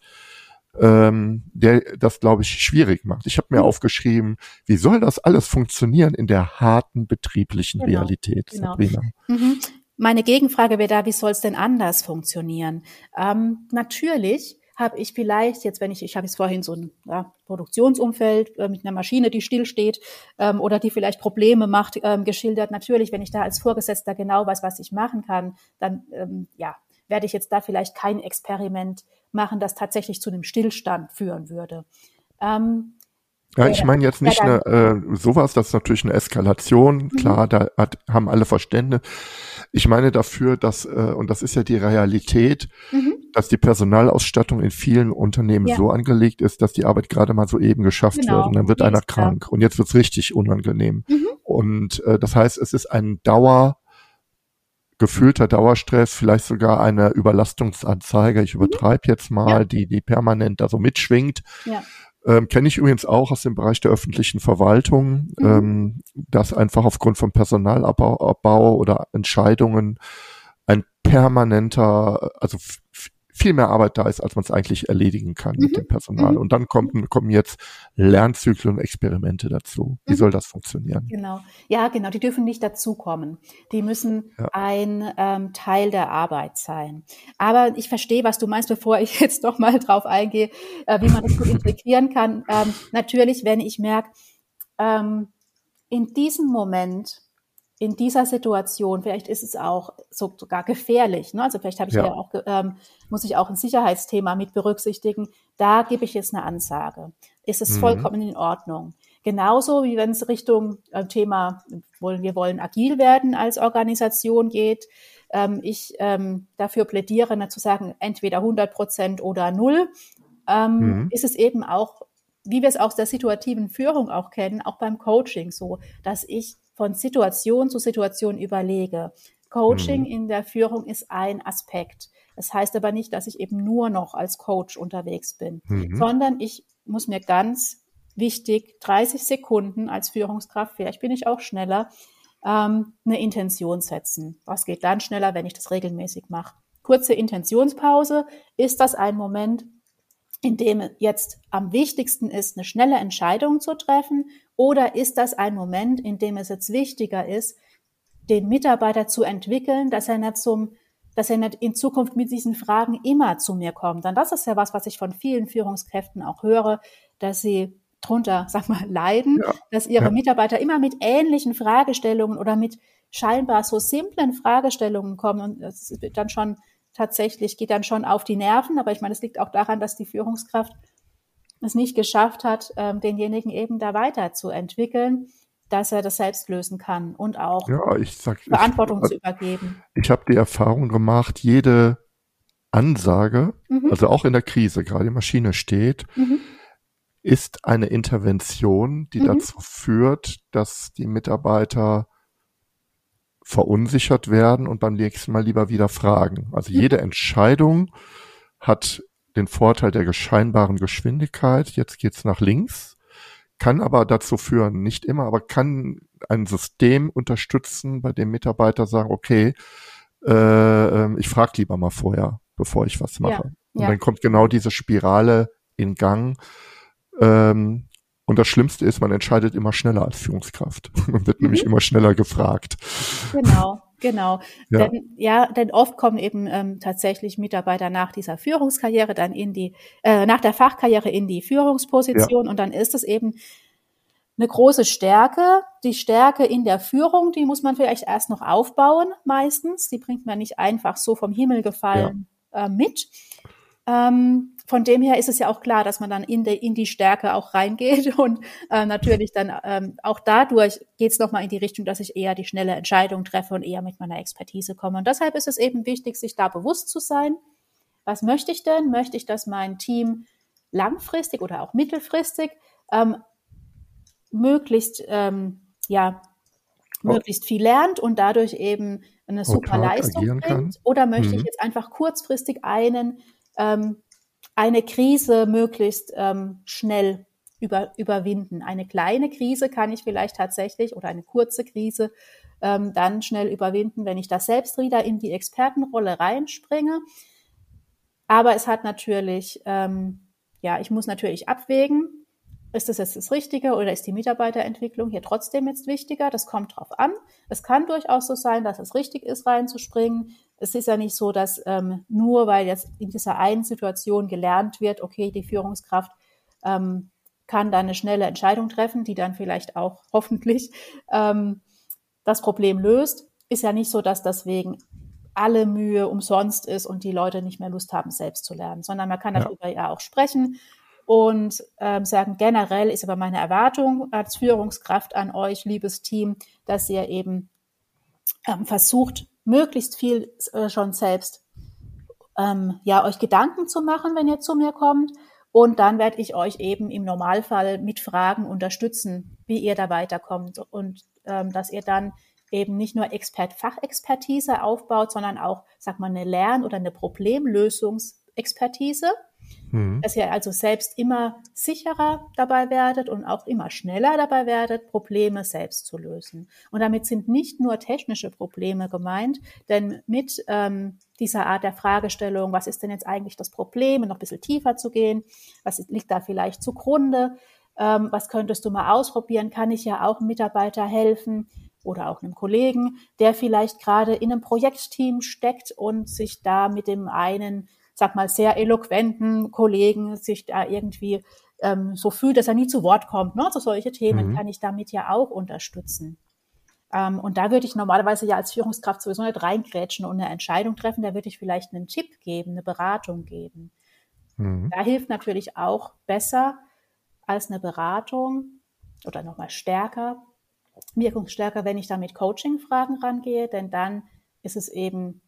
Speaker 1: ähm, der das, glaube ich, schwierig macht. Ich habe mir mhm. aufgeschrieben, wie soll das alles funktionieren in der harten betrieblichen genau, Realität, genau. Sabrina?
Speaker 2: Mhm. Meine Gegenfrage wäre da, wie soll es denn anders funktionieren? Ähm, natürlich habe ich vielleicht jetzt, wenn ich, ich habe jetzt vorhin so ein ja, Produktionsumfeld äh, mit einer Maschine, die stillsteht ähm, oder die vielleicht Probleme macht, ähm, geschildert. Natürlich, wenn ich da als Vorgesetzter genau weiß, was ich machen kann, dann ähm, ja, werde ich jetzt da vielleicht kein Experiment machen, das tatsächlich zu einem Stillstand führen würde.
Speaker 1: Ähm, ja, ich meine jetzt nicht ja, eine, äh, sowas, das ist natürlich eine Eskalation, mhm. klar, da hat, haben alle Verständnis. Ich meine dafür, dass, äh, und das ist ja die Realität, mhm. dass die Personalausstattung in vielen Unternehmen ja. so angelegt ist, dass die Arbeit gerade mal so eben geschafft genau. wird und dann wird einer krank klar. und jetzt wird's richtig unangenehm. Mhm. Und äh, das heißt, es ist ein Dauer, gefühlter Dauerstress, vielleicht sogar eine Überlastungsanzeige, ich mhm. übertreibe jetzt mal, ja. die, die permanent da so mitschwingt. Ja. Ähm, Kenne ich übrigens auch aus dem Bereich der öffentlichen Verwaltung, mhm. ähm, dass einfach aufgrund von Personalabbau oder Entscheidungen ein permanenter, also viel mehr Arbeit da ist, als man es eigentlich erledigen kann mhm. mit dem Personal. Mhm. Und dann kommen, kommen jetzt Lernzyklen und Experimente dazu. Wie mhm. soll das funktionieren?
Speaker 2: Genau. Ja, genau. Die dürfen nicht dazukommen. Die müssen ja. ein ähm, Teil der Arbeit sein. Aber ich verstehe, was du meinst, bevor ich jetzt doch mal drauf eingehe, äh, wie man das gut integrieren kann. Ähm, natürlich, wenn ich merke, ähm, in diesem Moment in dieser Situation, vielleicht ist es auch so, sogar gefährlich, ne? also vielleicht habe ich ja, ja auch, ähm, muss ich auch ein Sicherheitsthema mit berücksichtigen, da gebe ich jetzt eine Ansage. Ist es mhm. vollkommen in Ordnung. Genauso wie wenn es Richtung äh, Thema, wollen, wir wollen agil werden als Organisation geht, ähm, ich ähm, dafür plädiere, ne, zu sagen, entweder 100 Prozent oder null, ähm, mhm. ist es eben auch, wie wir es aus der situativen Führung auch kennen, auch beim Coaching so, dass ich von Situation zu Situation überlege. Coaching mhm. in der Führung ist ein Aspekt. Das heißt aber nicht, dass ich eben nur noch als Coach unterwegs bin, mhm. sondern ich muss mir ganz wichtig 30 Sekunden als Führungskraft, vielleicht bin ich auch schneller, ähm, eine Intention setzen. Was geht dann schneller, wenn ich das regelmäßig mache? Kurze Intentionspause. Ist das ein Moment, in dem jetzt am wichtigsten ist, eine schnelle Entscheidung zu treffen? Oder ist das ein Moment, in dem es jetzt wichtiger ist, den Mitarbeiter zu entwickeln, dass er nicht zum, dass er nicht in Zukunft mit diesen Fragen immer zu mir kommt? Dann das ist ja was, was ich von vielen Führungskräften auch höre, dass sie drunter, sag mal, leiden, ja, dass ihre ja. Mitarbeiter immer mit ähnlichen Fragestellungen oder mit scheinbar so simplen Fragestellungen kommen und es wird dann schon tatsächlich geht dann schon auf die Nerven. Aber ich meine, es liegt auch daran, dass die Führungskraft es nicht geschafft hat, ähm, denjenigen eben da weiterzuentwickeln, dass er das selbst lösen kann und auch
Speaker 1: ja, ich sag,
Speaker 2: Verantwortung ich, zu übergeben.
Speaker 1: Ich habe die Erfahrung gemacht, jede Ansage, mhm. also auch in der Krise, gerade die Maschine steht, mhm. ist eine Intervention, die mhm. dazu führt, dass die Mitarbeiter verunsichert werden und beim nächsten Mal lieber wieder fragen. Also jede Entscheidung hat den Vorteil der scheinbaren Geschwindigkeit. Jetzt geht's nach links, kann aber dazu führen, nicht immer, aber kann ein System unterstützen, bei dem Mitarbeiter sagen, okay, äh, ähm, ich frage lieber mal vorher, bevor ich was mache. Ja, und ja. dann kommt genau diese Spirale in Gang. Ähm, und das Schlimmste ist, man entscheidet immer schneller als Führungskraft. Man wird mhm. nämlich immer schneller gefragt.
Speaker 2: Genau, genau. Ja. Denn, ja, denn oft kommen eben ähm, tatsächlich Mitarbeiter nach dieser Führungskarriere dann in die, äh, nach der Fachkarriere in die Führungsposition ja. und dann ist es eben eine große Stärke. Die Stärke in der Führung, die muss man vielleicht erst noch aufbauen, meistens. Die bringt man nicht einfach so vom Himmel gefallen ja. äh, mit. Ähm, von dem her ist es ja auch klar, dass man dann in die, in die Stärke auch reingeht und äh, natürlich dann ähm, auch dadurch geht es nochmal in die Richtung, dass ich eher die schnelle Entscheidung treffe und eher mit meiner Expertise komme. Und deshalb ist es eben wichtig, sich da bewusst zu sein. Was möchte ich denn? Möchte ich, dass mein Team langfristig oder auch mittelfristig ähm, möglichst ähm, ja möglichst viel lernt und dadurch eben eine super Leistung bringt? Oder möchte mhm. ich jetzt einfach kurzfristig einen ähm, eine Krise möglichst ähm, schnell über, überwinden. Eine kleine Krise kann ich vielleicht tatsächlich oder eine kurze Krise ähm, dann schnell überwinden, wenn ich da selbst wieder in die Expertenrolle reinspringe. Aber es hat natürlich, ähm, ja, ich muss natürlich abwägen, ist das jetzt das Richtige oder ist die Mitarbeiterentwicklung hier trotzdem jetzt wichtiger? Das kommt drauf an. Es kann durchaus so sein, dass es richtig ist, reinzuspringen es ist ja nicht so, dass ähm, nur weil jetzt in dieser einen Situation gelernt wird, okay, die Führungskraft ähm, kann dann eine schnelle Entscheidung treffen, die dann vielleicht auch hoffentlich ähm, das Problem löst, ist ja nicht so, dass deswegen alle Mühe umsonst ist und die Leute nicht mehr Lust haben, selbst zu lernen, sondern man kann darüber ja, ja auch sprechen. und ähm, sagen, generell ist aber meine Erwartung als Führungskraft an euch, liebes Team, dass ihr eben ähm, versucht, möglichst viel äh, schon selbst ähm, ja euch Gedanken zu machen, wenn ihr zu mir kommt. Und dann werde ich euch eben im Normalfall mit Fragen unterstützen, wie ihr da weiterkommt und ähm, dass ihr dann eben nicht nur Expert Fachexpertise aufbaut, sondern auch, sag mal, eine Lern- oder eine Problemlösungsexpertise Mhm. Dass ihr also selbst immer sicherer dabei werdet und auch immer schneller dabei werdet, Probleme selbst zu lösen. Und damit sind nicht nur technische Probleme gemeint, denn mit ähm, dieser Art der Fragestellung, was ist denn jetzt eigentlich das Problem, noch ein bisschen tiefer zu gehen, was liegt da vielleicht zugrunde, ähm, was könntest du mal ausprobieren, kann ich ja auch einem Mitarbeiter helfen, oder auch einem Kollegen, der vielleicht gerade in einem Projektteam steckt und sich da mit dem einen sag mal, sehr eloquenten Kollegen sich da irgendwie ähm, so fühlt, dass er nie zu Wort kommt. Ne? So solche Themen mhm. kann ich damit ja auch unterstützen. Ähm, und da würde ich normalerweise ja als Führungskraft sowieso nicht reingrätschen und eine Entscheidung treffen. Da würde ich vielleicht einen Tipp geben, eine Beratung geben. Mhm. Da hilft natürlich auch besser als eine Beratung oder nochmal stärker, wirkungsstärker, wenn ich da mit Coaching-Fragen rangehe, denn dann ist es eben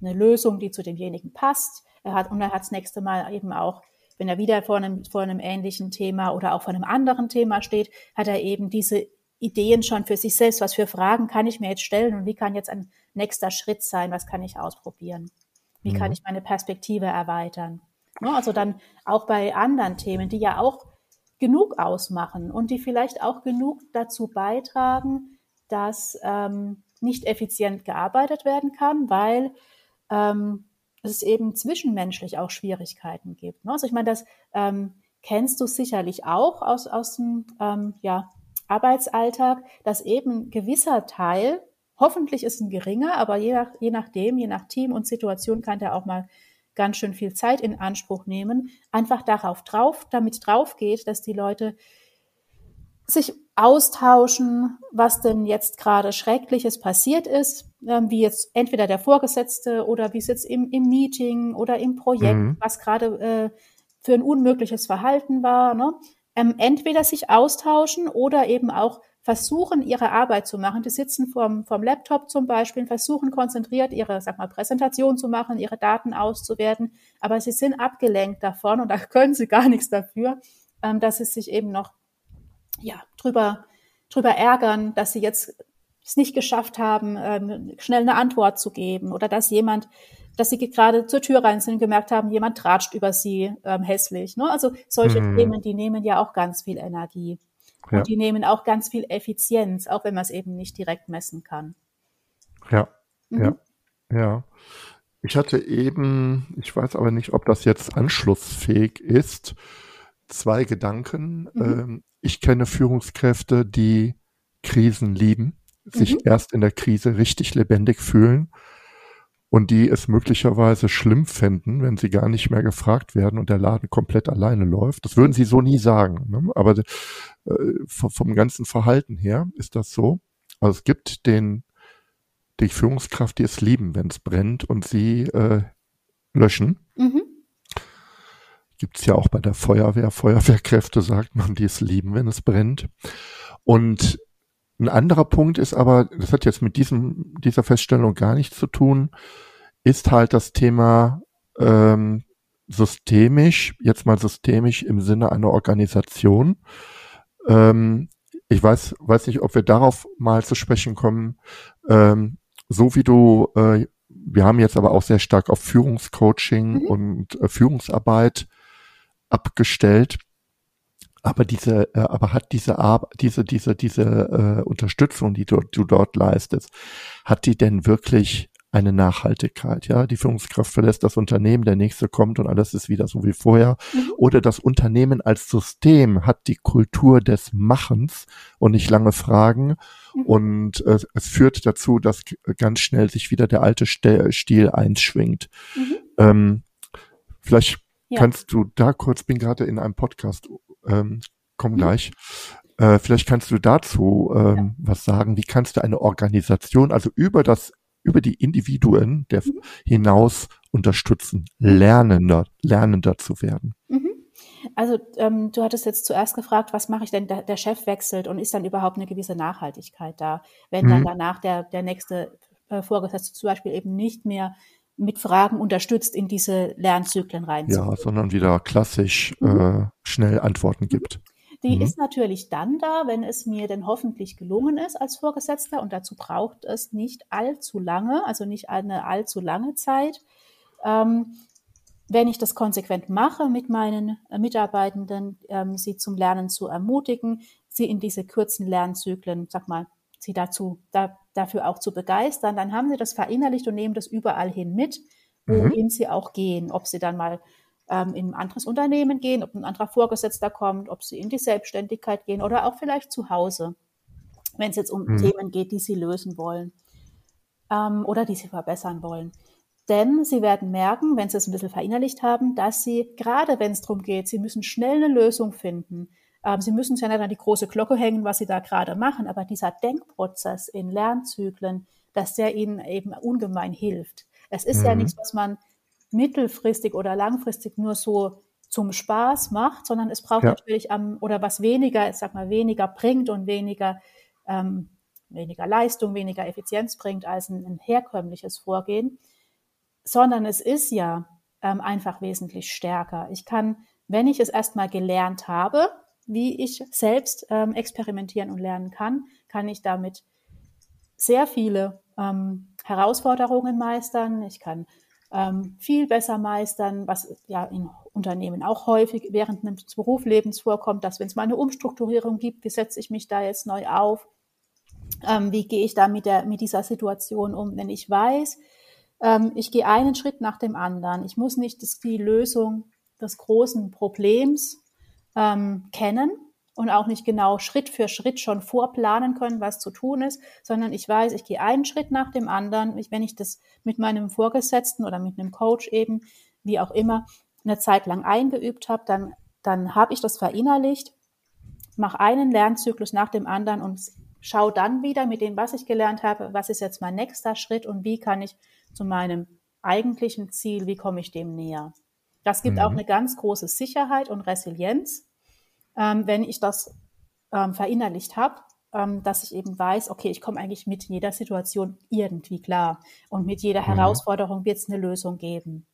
Speaker 2: eine Lösung, die zu demjenigen passt, er hat, und er hat das nächste Mal eben auch, wenn er wieder vor einem, vor einem ähnlichen Thema oder auch vor einem anderen Thema steht, hat er eben diese Ideen schon für sich selbst. Was für Fragen kann ich mir jetzt stellen und wie kann jetzt ein nächster Schritt sein? Was kann ich ausprobieren? Wie mhm. kann ich meine Perspektive erweitern? Also dann auch bei anderen Themen, die ja auch genug ausmachen und die vielleicht auch genug dazu beitragen, dass ähm, nicht effizient gearbeitet werden kann, weil ähm, dass es eben zwischenmenschlich auch Schwierigkeiten gibt. Ne? Also ich meine, das ähm, kennst du sicherlich auch aus, aus dem ähm, ja, Arbeitsalltag, dass eben ein gewisser Teil, hoffentlich ist ein geringer, aber je, nach, je nachdem, je nach Team und Situation kann der auch mal ganz schön viel Zeit in Anspruch nehmen, einfach darauf drauf, damit drauf geht, dass die Leute sich austauschen, was denn jetzt gerade Schreckliches passiert ist, ähm, wie jetzt entweder der Vorgesetzte oder wie es jetzt im, im Meeting oder im Projekt, mhm. was gerade äh, für ein unmögliches Verhalten war. Ne? Ähm, entweder sich austauschen oder eben auch versuchen, ihre Arbeit zu machen. Die sitzen vorm, vorm Laptop zum Beispiel, versuchen konzentriert ihre, sag mal, Präsentation zu machen, ihre Daten auszuwerten, aber sie sind abgelenkt davon und da können sie gar nichts dafür, ähm, dass sie sich eben noch ja, drüber, drüber ärgern, dass sie jetzt es nicht geschafft haben, ähm, schnell eine Antwort zu geben oder dass jemand, dass sie gerade zur Tür rein sind und gemerkt haben, jemand tratscht über sie ähm, hässlich. Ne? Also solche mhm. Themen, die nehmen ja auch ganz viel Energie. Ja. Und die nehmen auch ganz viel Effizienz, auch wenn man es eben nicht direkt messen kann.
Speaker 1: Ja, mhm. ja, ja. Ich hatte eben, ich weiß aber nicht, ob das jetzt anschlussfähig ist, zwei Gedanken. Mhm. Ähm, ich kenne Führungskräfte, die Krisen lieben, sich mhm. erst in der Krise richtig lebendig fühlen und die es möglicherweise schlimm fänden, wenn sie gar nicht mehr gefragt werden und der Laden komplett alleine läuft. Das würden sie so nie sagen. Ne? Aber äh, vom, ganzen Verhalten her ist das so. Also es gibt den die Führungskraft, die es lieben, wenn es brennt und sie äh, löschen. Mhm gibt's ja auch bei der Feuerwehr. Feuerwehrkräfte sagt man, die es lieben, wenn es brennt. Und ein anderer Punkt ist aber, das hat jetzt mit diesem, dieser Feststellung gar nichts zu tun, ist halt das Thema ähm, systemisch, jetzt mal systemisch im Sinne einer Organisation. Ähm, ich weiß, weiß nicht, ob wir darauf mal zu sprechen kommen. Ähm, so wie du, äh, wir haben jetzt aber auch sehr stark auf Führungscoaching mhm. und äh, Führungsarbeit abgestellt. Aber diese, äh, aber hat diese Ar diese, diese, diese äh, Unterstützung, die du, du dort leistest, hat die denn wirklich eine Nachhaltigkeit. Ja, die Führungskraft verlässt das Unternehmen, der nächste kommt und alles ist wieder so wie vorher. Mhm. Oder das Unternehmen als System hat die Kultur des Machens und nicht lange Fragen. Mhm. Und äh, es führt dazu, dass ganz schnell sich wieder der alte Stil einschwingt. Mhm. Ähm, vielleicht ja. Kannst du da kurz, bin gerade in einem Podcast, ähm, komm mhm. gleich. Äh, vielleicht kannst du dazu ähm, ja. was sagen. Wie kannst du eine Organisation, also über das, über die Individuen der mhm. hinaus unterstützen, lernender, lernender zu werden? Mhm.
Speaker 2: Also ähm, du hattest jetzt zuerst gefragt, was mache ich denn, der, der, Chef wechselt und ist dann überhaupt eine gewisse Nachhaltigkeit da, wenn mhm. dann danach der, der nächste äh, Vorgesetzte zum Beispiel eben nicht mehr mit Fragen unterstützt in diese Lernzyklen rein.
Speaker 1: Ja, sondern wieder klassisch mhm. äh, schnell Antworten gibt.
Speaker 2: Die mhm. ist natürlich dann da, wenn es mir denn hoffentlich gelungen ist als Vorgesetzter und dazu braucht es nicht allzu lange, also nicht eine allzu lange Zeit. Ähm, wenn ich das konsequent mache mit meinen äh, Mitarbeitenden, ähm, sie zum Lernen zu ermutigen, sie in diese kurzen Lernzyklen, sag mal, sie dazu, da, dafür auch zu begeistern, dann haben sie das verinnerlicht und nehmen das überall hin mit, wohin mhm. sie auch gehen, ob sie dann mal ähm, in ein anderes Unternehmen gehen, ob ein anderer Vorgesetzter kommt, ob sie in die Selbstständigkeit gehen oder auch vielleicht zu Hause, wenn es jetzt um mhm. Themen geht, die sie lösen wollen ähm, oder die sie verbessern wollen. Denn sie werden merken, wenn sie es ein bisschen verinnerlicht haben, dass sie, gerade wenn es darum geht, sie müssen schnell eine Lösung finden. Ähm, sie müssen es ja nicht an die große Glocke hängen, was sie da gerade machen, aber dieser Denkprozess in Lernzyklen, dass der ihnen eben ungemein hilft. Es ist mhm. ja nichts, was man mittelfristig oder langfristig nur so zum Spaß macht, sondern es braucht ja. natürlich am, oder was weniger, ich sag mal, weniger bringt und weniger, ähm, weniger Leistung, weniger Effizienz bringt als ein, ein herkömmliches Vorgehen, sondern es ist ja ähm, einfach wesentlich stärker. Ich kann, wenn ich es erstmal gelernt habe, wie ich selbst ähm, experimentieren und lernen kann, kann ich damit sehr viele ähm, Herausforderungen meistern. Ich kann ähm, viel besser meistern, was ja in Unternehmen auch häufig während des Berufslebens vorkommt, dass wenn es mal eine Umstrukturierung gibt, wie setze ich mich da jetzt neu auf, ähm, wie gehe ich da mit, der, mit dieser Situation um, wenn ich weiß, ähm, ich gehe einen Schritt nach dem anderen. Ich muss nicht das, die Lösung des großen Problems ähm, kennen, und auch nicht genau Schritt für Schritt schon vorplanen können, was zu tun ist, sondern ich weiß, ich gehe einen Schritt nach dem anderen. Ich, wenn ich das mit meinem Vorgesetzten oder mit einem Coach eben, wie auch immer, eine Zeit lang eingeübt habe, dann, dann habe ich das verinnerlicht, mache einen Lernzyklus nach dem anderen und schaue dann wieder mit dem, was ich gelernt habe, was ist jetzt mein nächster Schritt und wie kann ich zu meinem eigentlichen Ziel, wie komme ich dem näher. Das gibt mhm. auch eine ganz große Sicherheit und Resilienz, ähm, wenn ich das ähm, verinnerlicht habe, ähm, dass ich eben weiß, okay, ich komme eigentlich mit jeder Situation irgendwie klar und mit jeder mhm. Herausforderung wird es eine Lösung geben.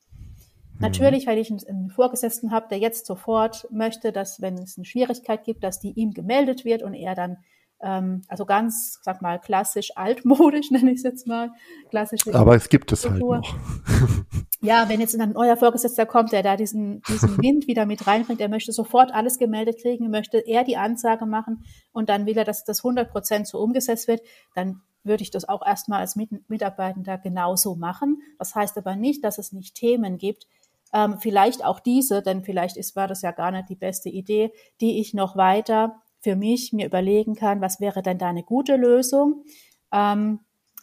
Speaker 2: Mhm. Natürlich, weil ich einen, einen Vorgesetzten habe, der jetzt sofort möchte, dass, wenn es eine Schwierigkeit gibt, dass die ihm gemeldet wird und er dann ähm, also ganz, sag mal, klassisch altmodisch, nenne ich es jetzt mal. Klassisch
Speaker 1: Aber es gibt es halt noch.
Speaker 2: ja, wenn jetzt ein neuer Vorgesetzter kommt, der da diesen, diesen Wind wieder mit reinbringt, er möchte sofort alles gemeldet kriegen, möchte er die Ansage machen und dann will er, dass das 100 Prozent so umgesetzt wird, dann würde ich das auch erstmal als Mitarbeitender genauso machen. Das heißt aber nicht, dass es nicht Themen gibt, ähm, vielleicht auch diese, denn vielleicht ist, war das ja gar nicht die beste Idee, die ich noch weiter für mich mir überlegen kann, was wäre denn da eine gute Lösung. Ähm,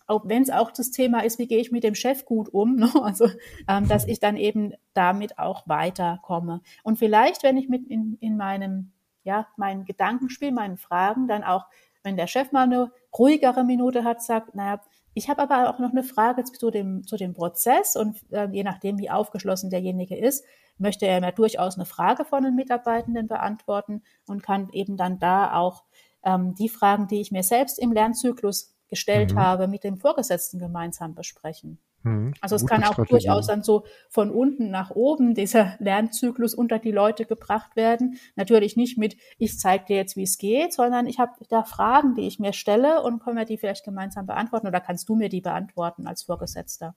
Speaker 2: auch wenn es auch das Thema ist, wie gehe ich mit dem Chef gut um, ne? also ähm, dass ich dann eben damit auch weiterkomme. Und vielleicht, wenn ich mit in, in meinem, ja, meinen Gedankenspiel, meinen Fragen dann auch, wenn der Chef mal eine ruhigere Minute hat, sagt, naja, ich habe aber auch noch eine Frage zu dem, zu dem Prozess und äh, je nachdem, wie aufgeschlossen derjenige ist, möchte er mir durchaus eine Frage von den Mitarbeitenden beantworten und kann eben dann da auch ähm, die Fragen, die ich mir selbst im Lernzyklus gestellt mhm. habe, mit dem Vorgesetzten gemeinsam besprechen. Mhm. Also es kann auch Strategie. durchaus dann so von unten nach oben dieser Lernzyklus unter die Leute gebracht werden. Natürlich nicht mit, ich zeige dir jetzt, wie es geht, sondern ich habe da Fragen, die ich mir stelle und können wir die vielleicht gemeinsam beantworten oder kannst du mir die beantworten als Vorgesetzter.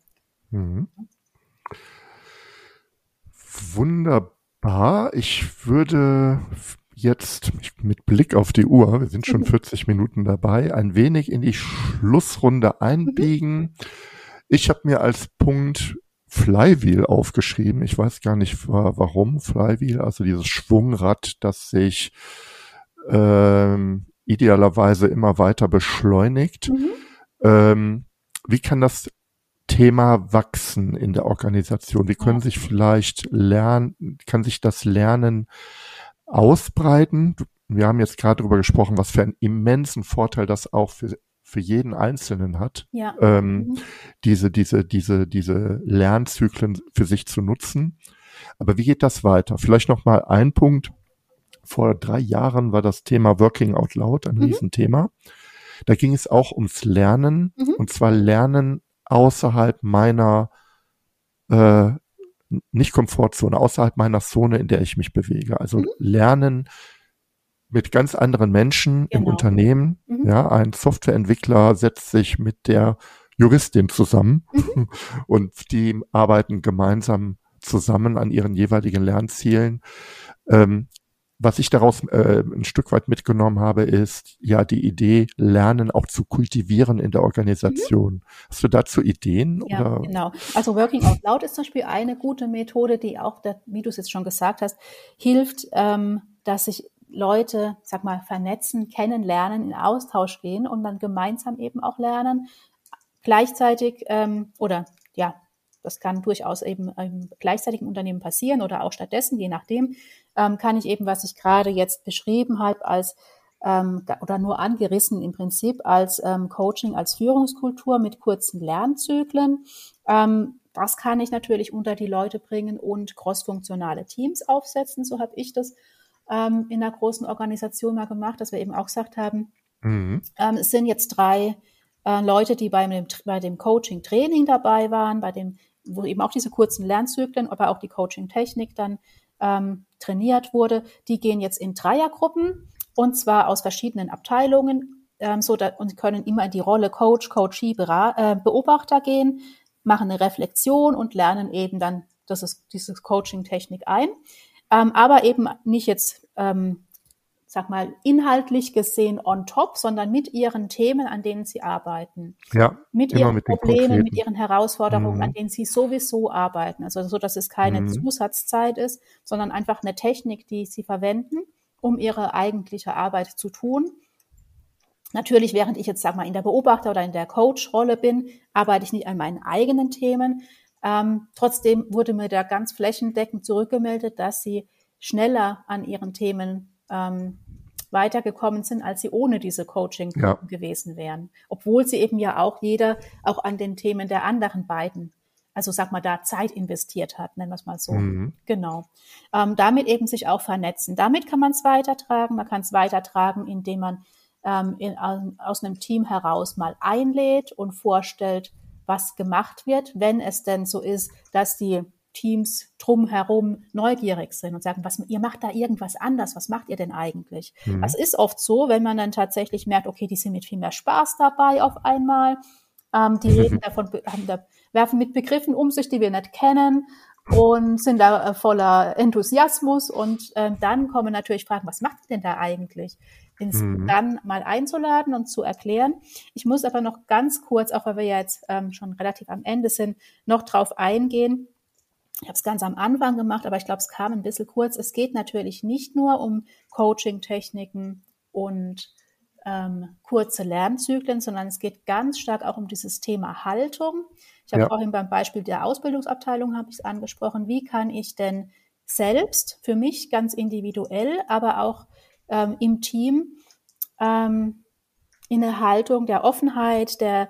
Speaker 2: Mhm.
Speaker 1: Wunderbar. Ich würde jetzt mit Blick auf die Uhr, wir sind schon 40 mhm. Minuten dabei, ein wenig in die Schlussrunde mhm. einbiegen. Ich habe mir als Punkt Flywheel aufgeschrieben. Ich weiß gar nicht warum Flywheel, also dieses Schwungrad, das sich ähm, idealerweise immer weiter beschleunigt. Mhm. Ähm, wie kann das Thema wachsen in der Organisation? Wie können sich vielleicht lernen, kann sich das Lernen ausbreiten? Wir haben jetzt gerade darüber gesprochen, was für einen immensen Vorteil das auch für für jeden Einzelnen hat, ja. ähm, mhm. diese, diese, diese, diese Lernzyklen für sich zu nutzen. Aber wie geht das weiter? Vielleicht noch mal ein Punkt. Vor drei Jahren war das Thema Working Out Loud ein mhm. Riesenthema. Da ging es auch ums Lernen mhm. und zwar Lernen außerhalb meiner äh, nicht Komfortzone, außerhalb meiner Zone, in der ich mich bewege. Also mhm. Lernen mit ganz anderen Menschen genau. im Unternehmen. Mhm. Ja, ein Softwareentwickler setzt sich mit der Juristin zusammen mhm. und die arbeiten gemeinsam zusammen an ihren jeweiligen Lernzielen. Ähm, was ich daraus äh, ein Stück weit mitgenommen habe, ist ja die Idee, Lernen auch zu kultivieren in der Organisation. Mhm. Hast du dazu Ideen?
Speaker 2: Ja, oder? genau. Also Working Out Loud ist zum Beispiel eine gute Methode, die auch, wie du es jetzt schon gesagt hast, hilft, ähm, dass sich Leute, sag mal, vernetzen, kennenlernen, in Austausch gehen und dann gemeinsam eben auch lernen. Gleichzeitig ähm, oder ja, das kann durchaus eben im gleichzeitigen Unternehmen passieren oder auch stattdessen, je nachdem, ähm, kann ich eben, was ich gerade jetzt beschrieben habe, als ähm, oder nur angerissen im Prinzip als ähm, Coaching, als Führungskultur mit kurzen Lernzyklen. Ähm, das kann ich natürlich unter die Leute bringen und crossfunktionale Teams aufsetzen. So habe ich das ähm, in einer großen Organisation mal gemacht, dass wir eben auch gesagt haben, mhm. ähm, es sind jetzt drei äh, Leute, die bei dem, bei dem Coaching-Training dabei waren, bei dem wo eben auch diese kurzen Lernzyklen, aber auch die Coaching-Technik dann ähm, trainiert wurde, die gehen jetzt in Dreiergruppen und zwar aus verschiedenen Abteilungen ähm, so da, und können immer in die Rolle Coach, Coachee, äh, Beobachter gehen, machen eine Reflexion und lernen eben dann das ist diese Coaching-Technik ein, ähm, aber eben nicht jetzt ähm, sag mal, inhaltlich gesehen on top, sondern mit ihren Themen, an denen sie arbeiten.
Speaker 1: Ja.
Speaker 2: Mit ihren mit Problemen, mit ihren Herausforderungen, mhm. an denen sie sowieso arbeiten. Also so, dass es keine mhm. Zusatzzeit ist, sondern einfach eine Technik, die sie verwenden, um ihre eigentliche Arbeit zu tun. Natürlich, während ich jetzt, sag mal, in der Beobachter- oder in der Coach-Rolle bin, arbeite ich nicht an meinen eigenen Themen. Ähm, trotzdem wurde mir da ganz flächendeckend zurückgemeldet, dass sie schneller an ihren Themen ähm, weitergekommen sind, als sie ohne diese Coaching ja. gewesen wären. Obwohl sie eben ja auch jeder auch an den Themen der anderen beiden, also sag mal, da Zeit investiert hat, nennen wir es mal so. Mhm. Genau. Ähm, damit eben sich auch vernetzen. Damit kann man es weitertragen. Man kann es weitertragen, indem man ähm, in, aus einem Team heraus mal einlädt und vorstellt, was gemacht wird, wenn es denn so ist, dass die Teams drumherum neugierig sind und sagen, was, ihr macht da irgendwas anders, was macht ihr denn eigentlich? Mhm. Das ist oft so, wenn man dann tatsächlich merkt, okay, die sind mit viel mehr Spaß dabei auf einmal, ähm, die reden davon, haben da, werfen mit Begriffen um sich, die wir nicht kennen und sind da äh, voller Enthusiasmus und ähm, dann kommen natürlich Fragen, was macht ihr denn da eigentlich? Ins, mhm. dann mal einzuladen und zu erklären. Ich muss aber noch ganz kurz, auch weil wir ja jetzt ähm, schon relativ am Ende sind, noch drauf eingehen, ich habe es ganz am Anfang gemacht, aber ich glaube, es kam ein bisschen kurz. Es geht natürlich nicht nur um Coaching-Techniken und ähm, kurze Lernzyklen, sondern es geht ganz stark auch um dieses Thema Haltung. Ich habe ja. vorhin beim Beispiel der Ausbildungsabteilung habe ich es angesprochen. Wie kann ich denn selbst für mich ganz individuell, aber auch ähm, im Team ähm, in eine Haltung der Offenheit, der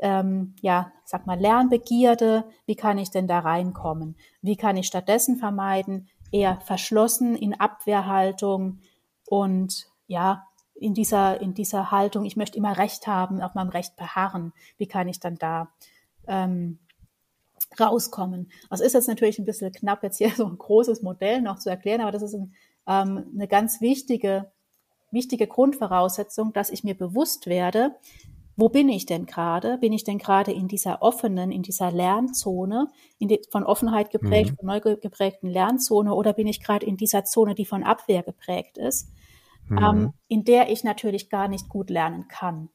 Speaker 2: ähm, ja, sag mal, Lernbegierde, wie kann ich denn da reinkommen? Wie kann ich stattdessen vermeiden, eher verschlossen in Abwehrhaltung und ja, in dieser, in dieser Haltung, ich möchte immer Recht haben, auf meinem Recht beharren. Wie kann ich dann da ähm, rauskommen? Das ist jetzt natürlich ein bisschen knapp, jetzt hier so ein großes Modell noch zu erklären, aber das ist ein, ähm, eine ganz wichtige, wichtige Grundvoraussetzung, dass ich mir bewusst werde, wo bin ich denn gerade? Bin ich denn gerade in dieser offenen, in dieser Lernzone, in die, von Offenheit geprägt, mhm. von neu geprägten Lernzone, oder bin ich gerade in dieser Zone, die von Abwehr geprägt ist, mhm. ähm, in der ich natürlich gar nicht gut lernen kann?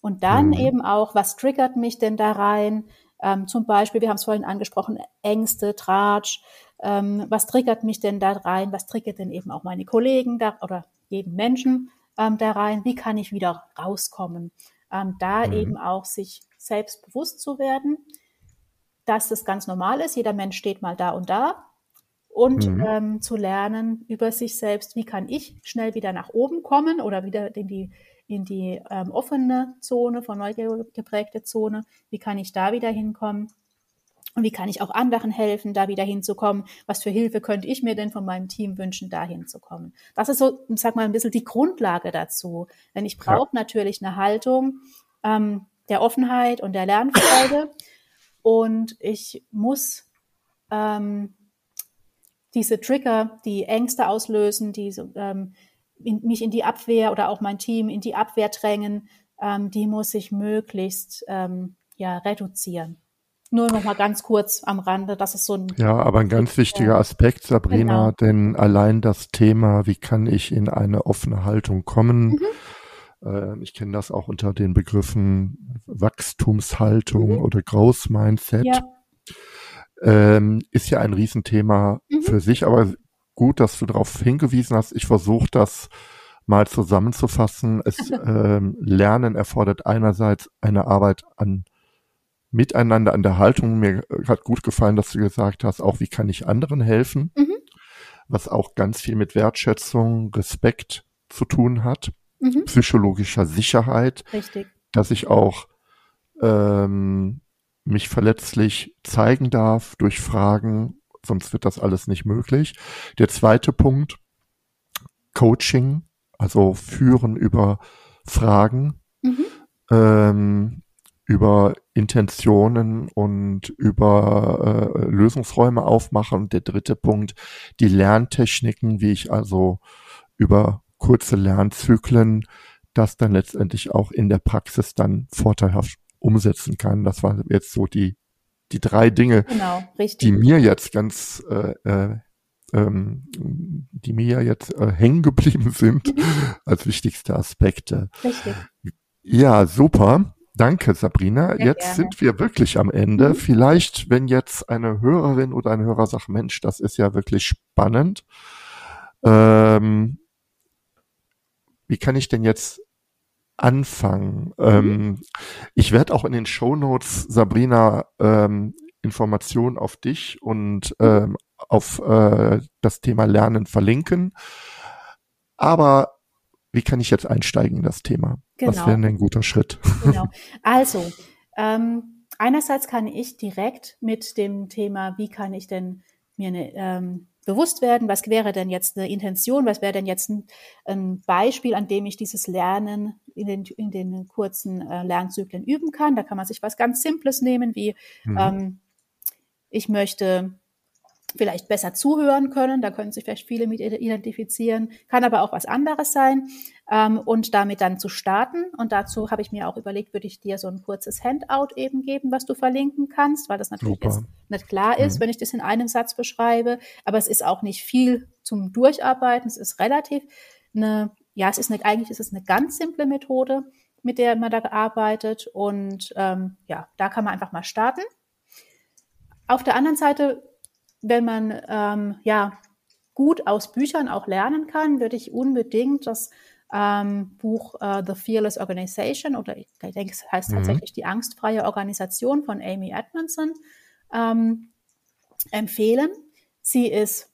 Speaker 2: Und dann mhm. eben auch, was triggert mich denn da rein? Ähm, zum Beispiel, wir haben es vorhin angesprochen, Ängste, Tratsch. Ähm, was triggert mich denn da rein? Was triggert denn eben auch meine Kollegen da oder jeden Menschen ähm, da rein? Wie kann ich wieder rauskommen? Ähm, da mhm. eben auch sich selbst bewusst zu werden, dass das ganz normal ist. Jeder Mensch steht mal da und da. Und mhm. ähm, zu lernen über sich selbst, wie kann ich schnell wieder nach oben kommen oder wieder in die, in die ähm, offene Zone, von Neugier geprägte Zone, wie kann ich da wieder hinkommen? Und wie kann ich auch anderen helfen, da wieder hinzukommen? Was für Hilfe könnte ich mir denn von meinem Team wünschen, da hinzukommen? Das ist so, sag mal, ein bisschen die Grundlage dazu. Denn ich brauche ja. natürlich eine Haltung ähm, der Offenheit und der Lernfreude. Und ich muss ähm, diese Trigger, die Ängste auslösen, die ähm, in, mich in die Abwehr oder auch mein Team in die Abwehr drängen, ähm, die muss ich möglichst ähm, ja, reduzieren. Nur noch mal ganz kurz am Rande, das ist so ein.
Speaker 1: Ja, aber ein ganz wichtiger Aspekt, Sabrina, genau. denn allein das Thema, wie kann ich in eine offene Haltung kommen? Mhm. Äh, ich kenne das auch unter den Begriffen Wachstumshaltung mhm. oder Growth Mindset. Ja. Ähm, ist ja ein Riesenthema mhm. für sich, aber gut, dass du darauf hingewiesen hast. Ich versuche das mal zusammenzufassen. Es ähm, Lernen erfordert einerseits eine Arbeit an Miteinander, an der Haltung. Mir hat gut gefallen, dass du gesagt hast, auch wie kann ich anderen helfen, mhm. was auch ganz viel mit Wertschätzung, Respekt zu tun hat, mhm. psychologischer Sicherheit,
Speaker 2: Richtig.
Speaker 1: dass ich auch ähm, mich verletzlich zeigen darf durch Fragen, sonst wird das alles nicht möglich. Der zweite Punkt, Coaching, also führen über Fragen, mhm. ähm, über Intentionen und über äh, Lösungsräume aufmachen. Und der dritte Punkt, die Lerntechniken, wie ich also über kurze Lernzyklen das dann letztendlich auch in der Praxis dann vorteilhaft umsetzen kann. Das waren jetzt so die, die drei Dinge,
Speaker 2: genau,
Speaker 1: die mir jetzt ganz äh, äh, ähm, die mir jetzt äh, hängen geblieben sind als wichtigste Aspekte.
Speaker 2: Richtig.
Speaker 1: Ja, super. Danke, Sabrina. Sehr jetzt gerne. sind wir wirklich am Ende. Mhm. Vielleicht, wenn jetzt eine Hörerin oder ein Hörer sagt, Mensch, das ist ja wirklich spannend. Ähm, wie kann ich denn jetzt anfangen? Mhm. Ähm, ich werde auch in den Show Notes, Sabrina, ähm, Informationen auf dich und ähm, auf äh, das Thema Lernen verlinken. Aber wie kann ich jetzt einsteigen in das Thema? Genau. Was wäre denn ein guter Schritt?
Speaker 2: Genau. Also, ähm, einerseits kann ich direkt mit dem Thema, wie kann ich denn mir eine, ähm, bewusst werden, was wäre denn jetzt eine Intention, was wäre denn jetzt ein, ein, Beispiel, an dem ich dieses Lernen in den, in den kurzen äh, Lernzyklen üben kann. Da kann man sich was ganz Simples nehmen, wie mhm. ähm, ich möchte vielleicht besser zuhören können. Da können sich vielleicht viele mit identifizieren. Kann aber auch was anderes sein. Ähm, und damit dann zu starten. Und dazu habe ich mir auch überlegt, würde ich dir so ein kurzes Handout eben geben, was du verlinken kannst, weil das natürlich jetzt nicht klar ist, mhm. wenn ich das in einem Satz beschreibe. Aber es ist auch nicht viel zum Durcharbeiten. Es ist relativ eine, ja, es ist eine, eigentlich ist es eine ganz simple Methode, mit der man da arbeitet. Und ähm, ja, da kann man einfach mal starten. Auf der anderen Seite wenn man ähm, ja gut aus Büchern auch lernen kann, würde ich unbedingt das ähm, Buch äh, The Fearless Organization oder ich denke, es heißt mhm. tatsächlich die angstfreie Organisation von Amy Edmondson ähm, empfehlen. Sie ist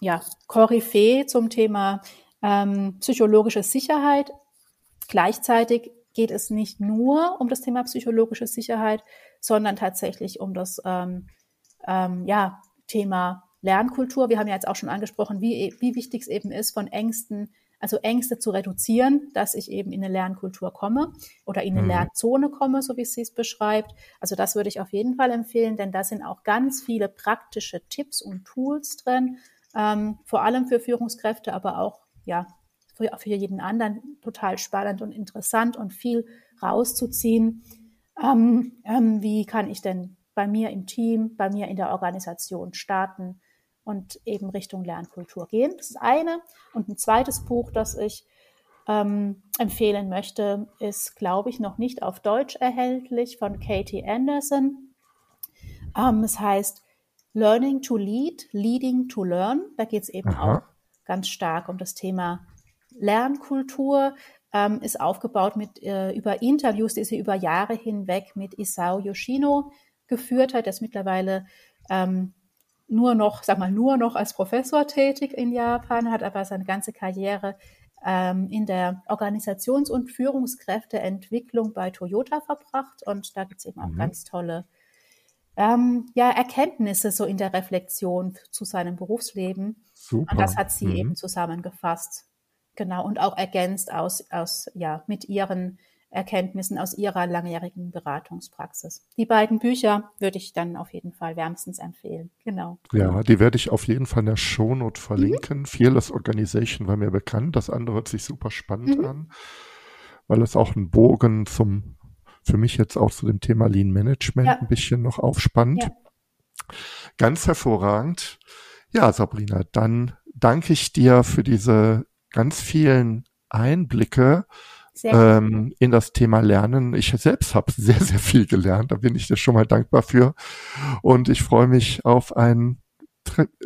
Speaker 2: ja Koryphäe zum Thema ähm, psychologische Sicherheit. Gleichzeitig geht es nicht nur um das Thema psychologische Sicherheit, sondern tatsächlich um das ähm, ähm, ja, Thema Lernkultur. Wir haben ja jetzt auch schon angesprochen, wie, wie wichtig es eben ist, von Ängsten, also Ängste zu reduzieren, dass ich eben in eine Lernkultur komme oder in eine mhm. Lernzone komme, so wie sie es beschreibt. Also das würde ich auf jeden Fall empfehlen, denn da sind auch ganz viele praktische Tipps und Tools drin, ähm, vor allem für Führungskräfte, aber auch ja für, für jeden anderen total spannend und interessant und viel rauszuziehen. Ähm, ähm, wie kann ich denn bei mir im Team, bei mir in der Organisation starten und eben Richtung Lernkultur gehen. Das ist eine. Und ein zweites Buch, das ich ähm, empfehlen möchte, ist, glaube ich, noch nicht auf Deutsch erhältlich von Katie Anderson. Ähm, es heißt Learning to Lead, Leading to Learn. Da geht es eben Aha. auch ganz stark um das Thema Lernkultur. Ähm, ist aufgebaut mit äh, über Interviews, die sie über Jahre hinweg mit Isao Yoshino geführt hat. Er ist mittlerweile ähm, nur noch, sag mal, nur noch als Professor tätig in Japan, hat aber seine ganze Karriere ähm, in der Organisations- und Führungskräfteentwicklung bei Toyota verbracht. Und da gibt es eben auch mhm. ganz tolle ähm, ja, Erkenntnisse so in der Reflexion zu seinem Berufsleben. Super. Und das hat sie mhm. eben zusammengefasst. Genau. Und auch ergänzt aus, aus, ja, mit ihren Erkenntnissen aus ihrer langjährigen Beratungspraxis. Die beiden Bücher würde ich dann auf jeden Fall wärmstens empfehlen. Genau.
Speaker 1: Ja, die werde ich auf jeden Fall in der Shownote verlinken. Mhm. Fearless Organization war mir bekannt. Das andere hört sich super spannend mhm. an, weil es auch einen Bogen zum, für mich jetzt auch zu dem Thema Lean Management ja. ein bisschen noch aufspannt. Ja. Ganz hervorragend. Ja, Sabrina, dann danke ich dir für diese ganz vielen Einblicke ähm, in das Thema Lernen. Ich selbst habe sehr, sehr viel gelernt. Da bin ich dir schon mal dankbar für. Und ich freue mich auf ein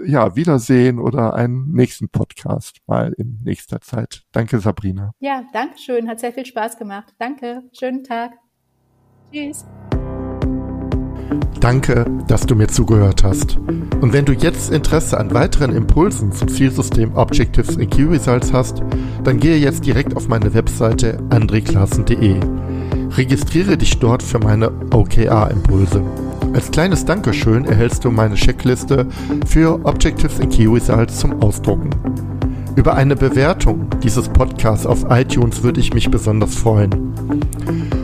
Speaker 1: ja, Wiedersehen oder einen nächsten Podcast mal in nächster Zeit. Danke, Sabrina.
Speaker 2: Ja, danke schön. Hat sehr viel Spaß gemacht. Danke. Schönen Tag. Tschüss.
Speaker 1: Danke, dass du mir zugehört hast. Und wenn du jetzt Interesse an weiteren Impulsen zum Zielsystem Objectives in Key Results hast, dann gehe jetzt direkt auf meine Webseite andreklassen.de. Registriere dich dort für meine OKR-Impulse. Als kleines Dankeschön erhältst du meine Checkliste für Objectives in Key Results zum Ausdrucken. Über eine Bewertung dieses Podcasts auf iTunes würde ich mich besonders freuen.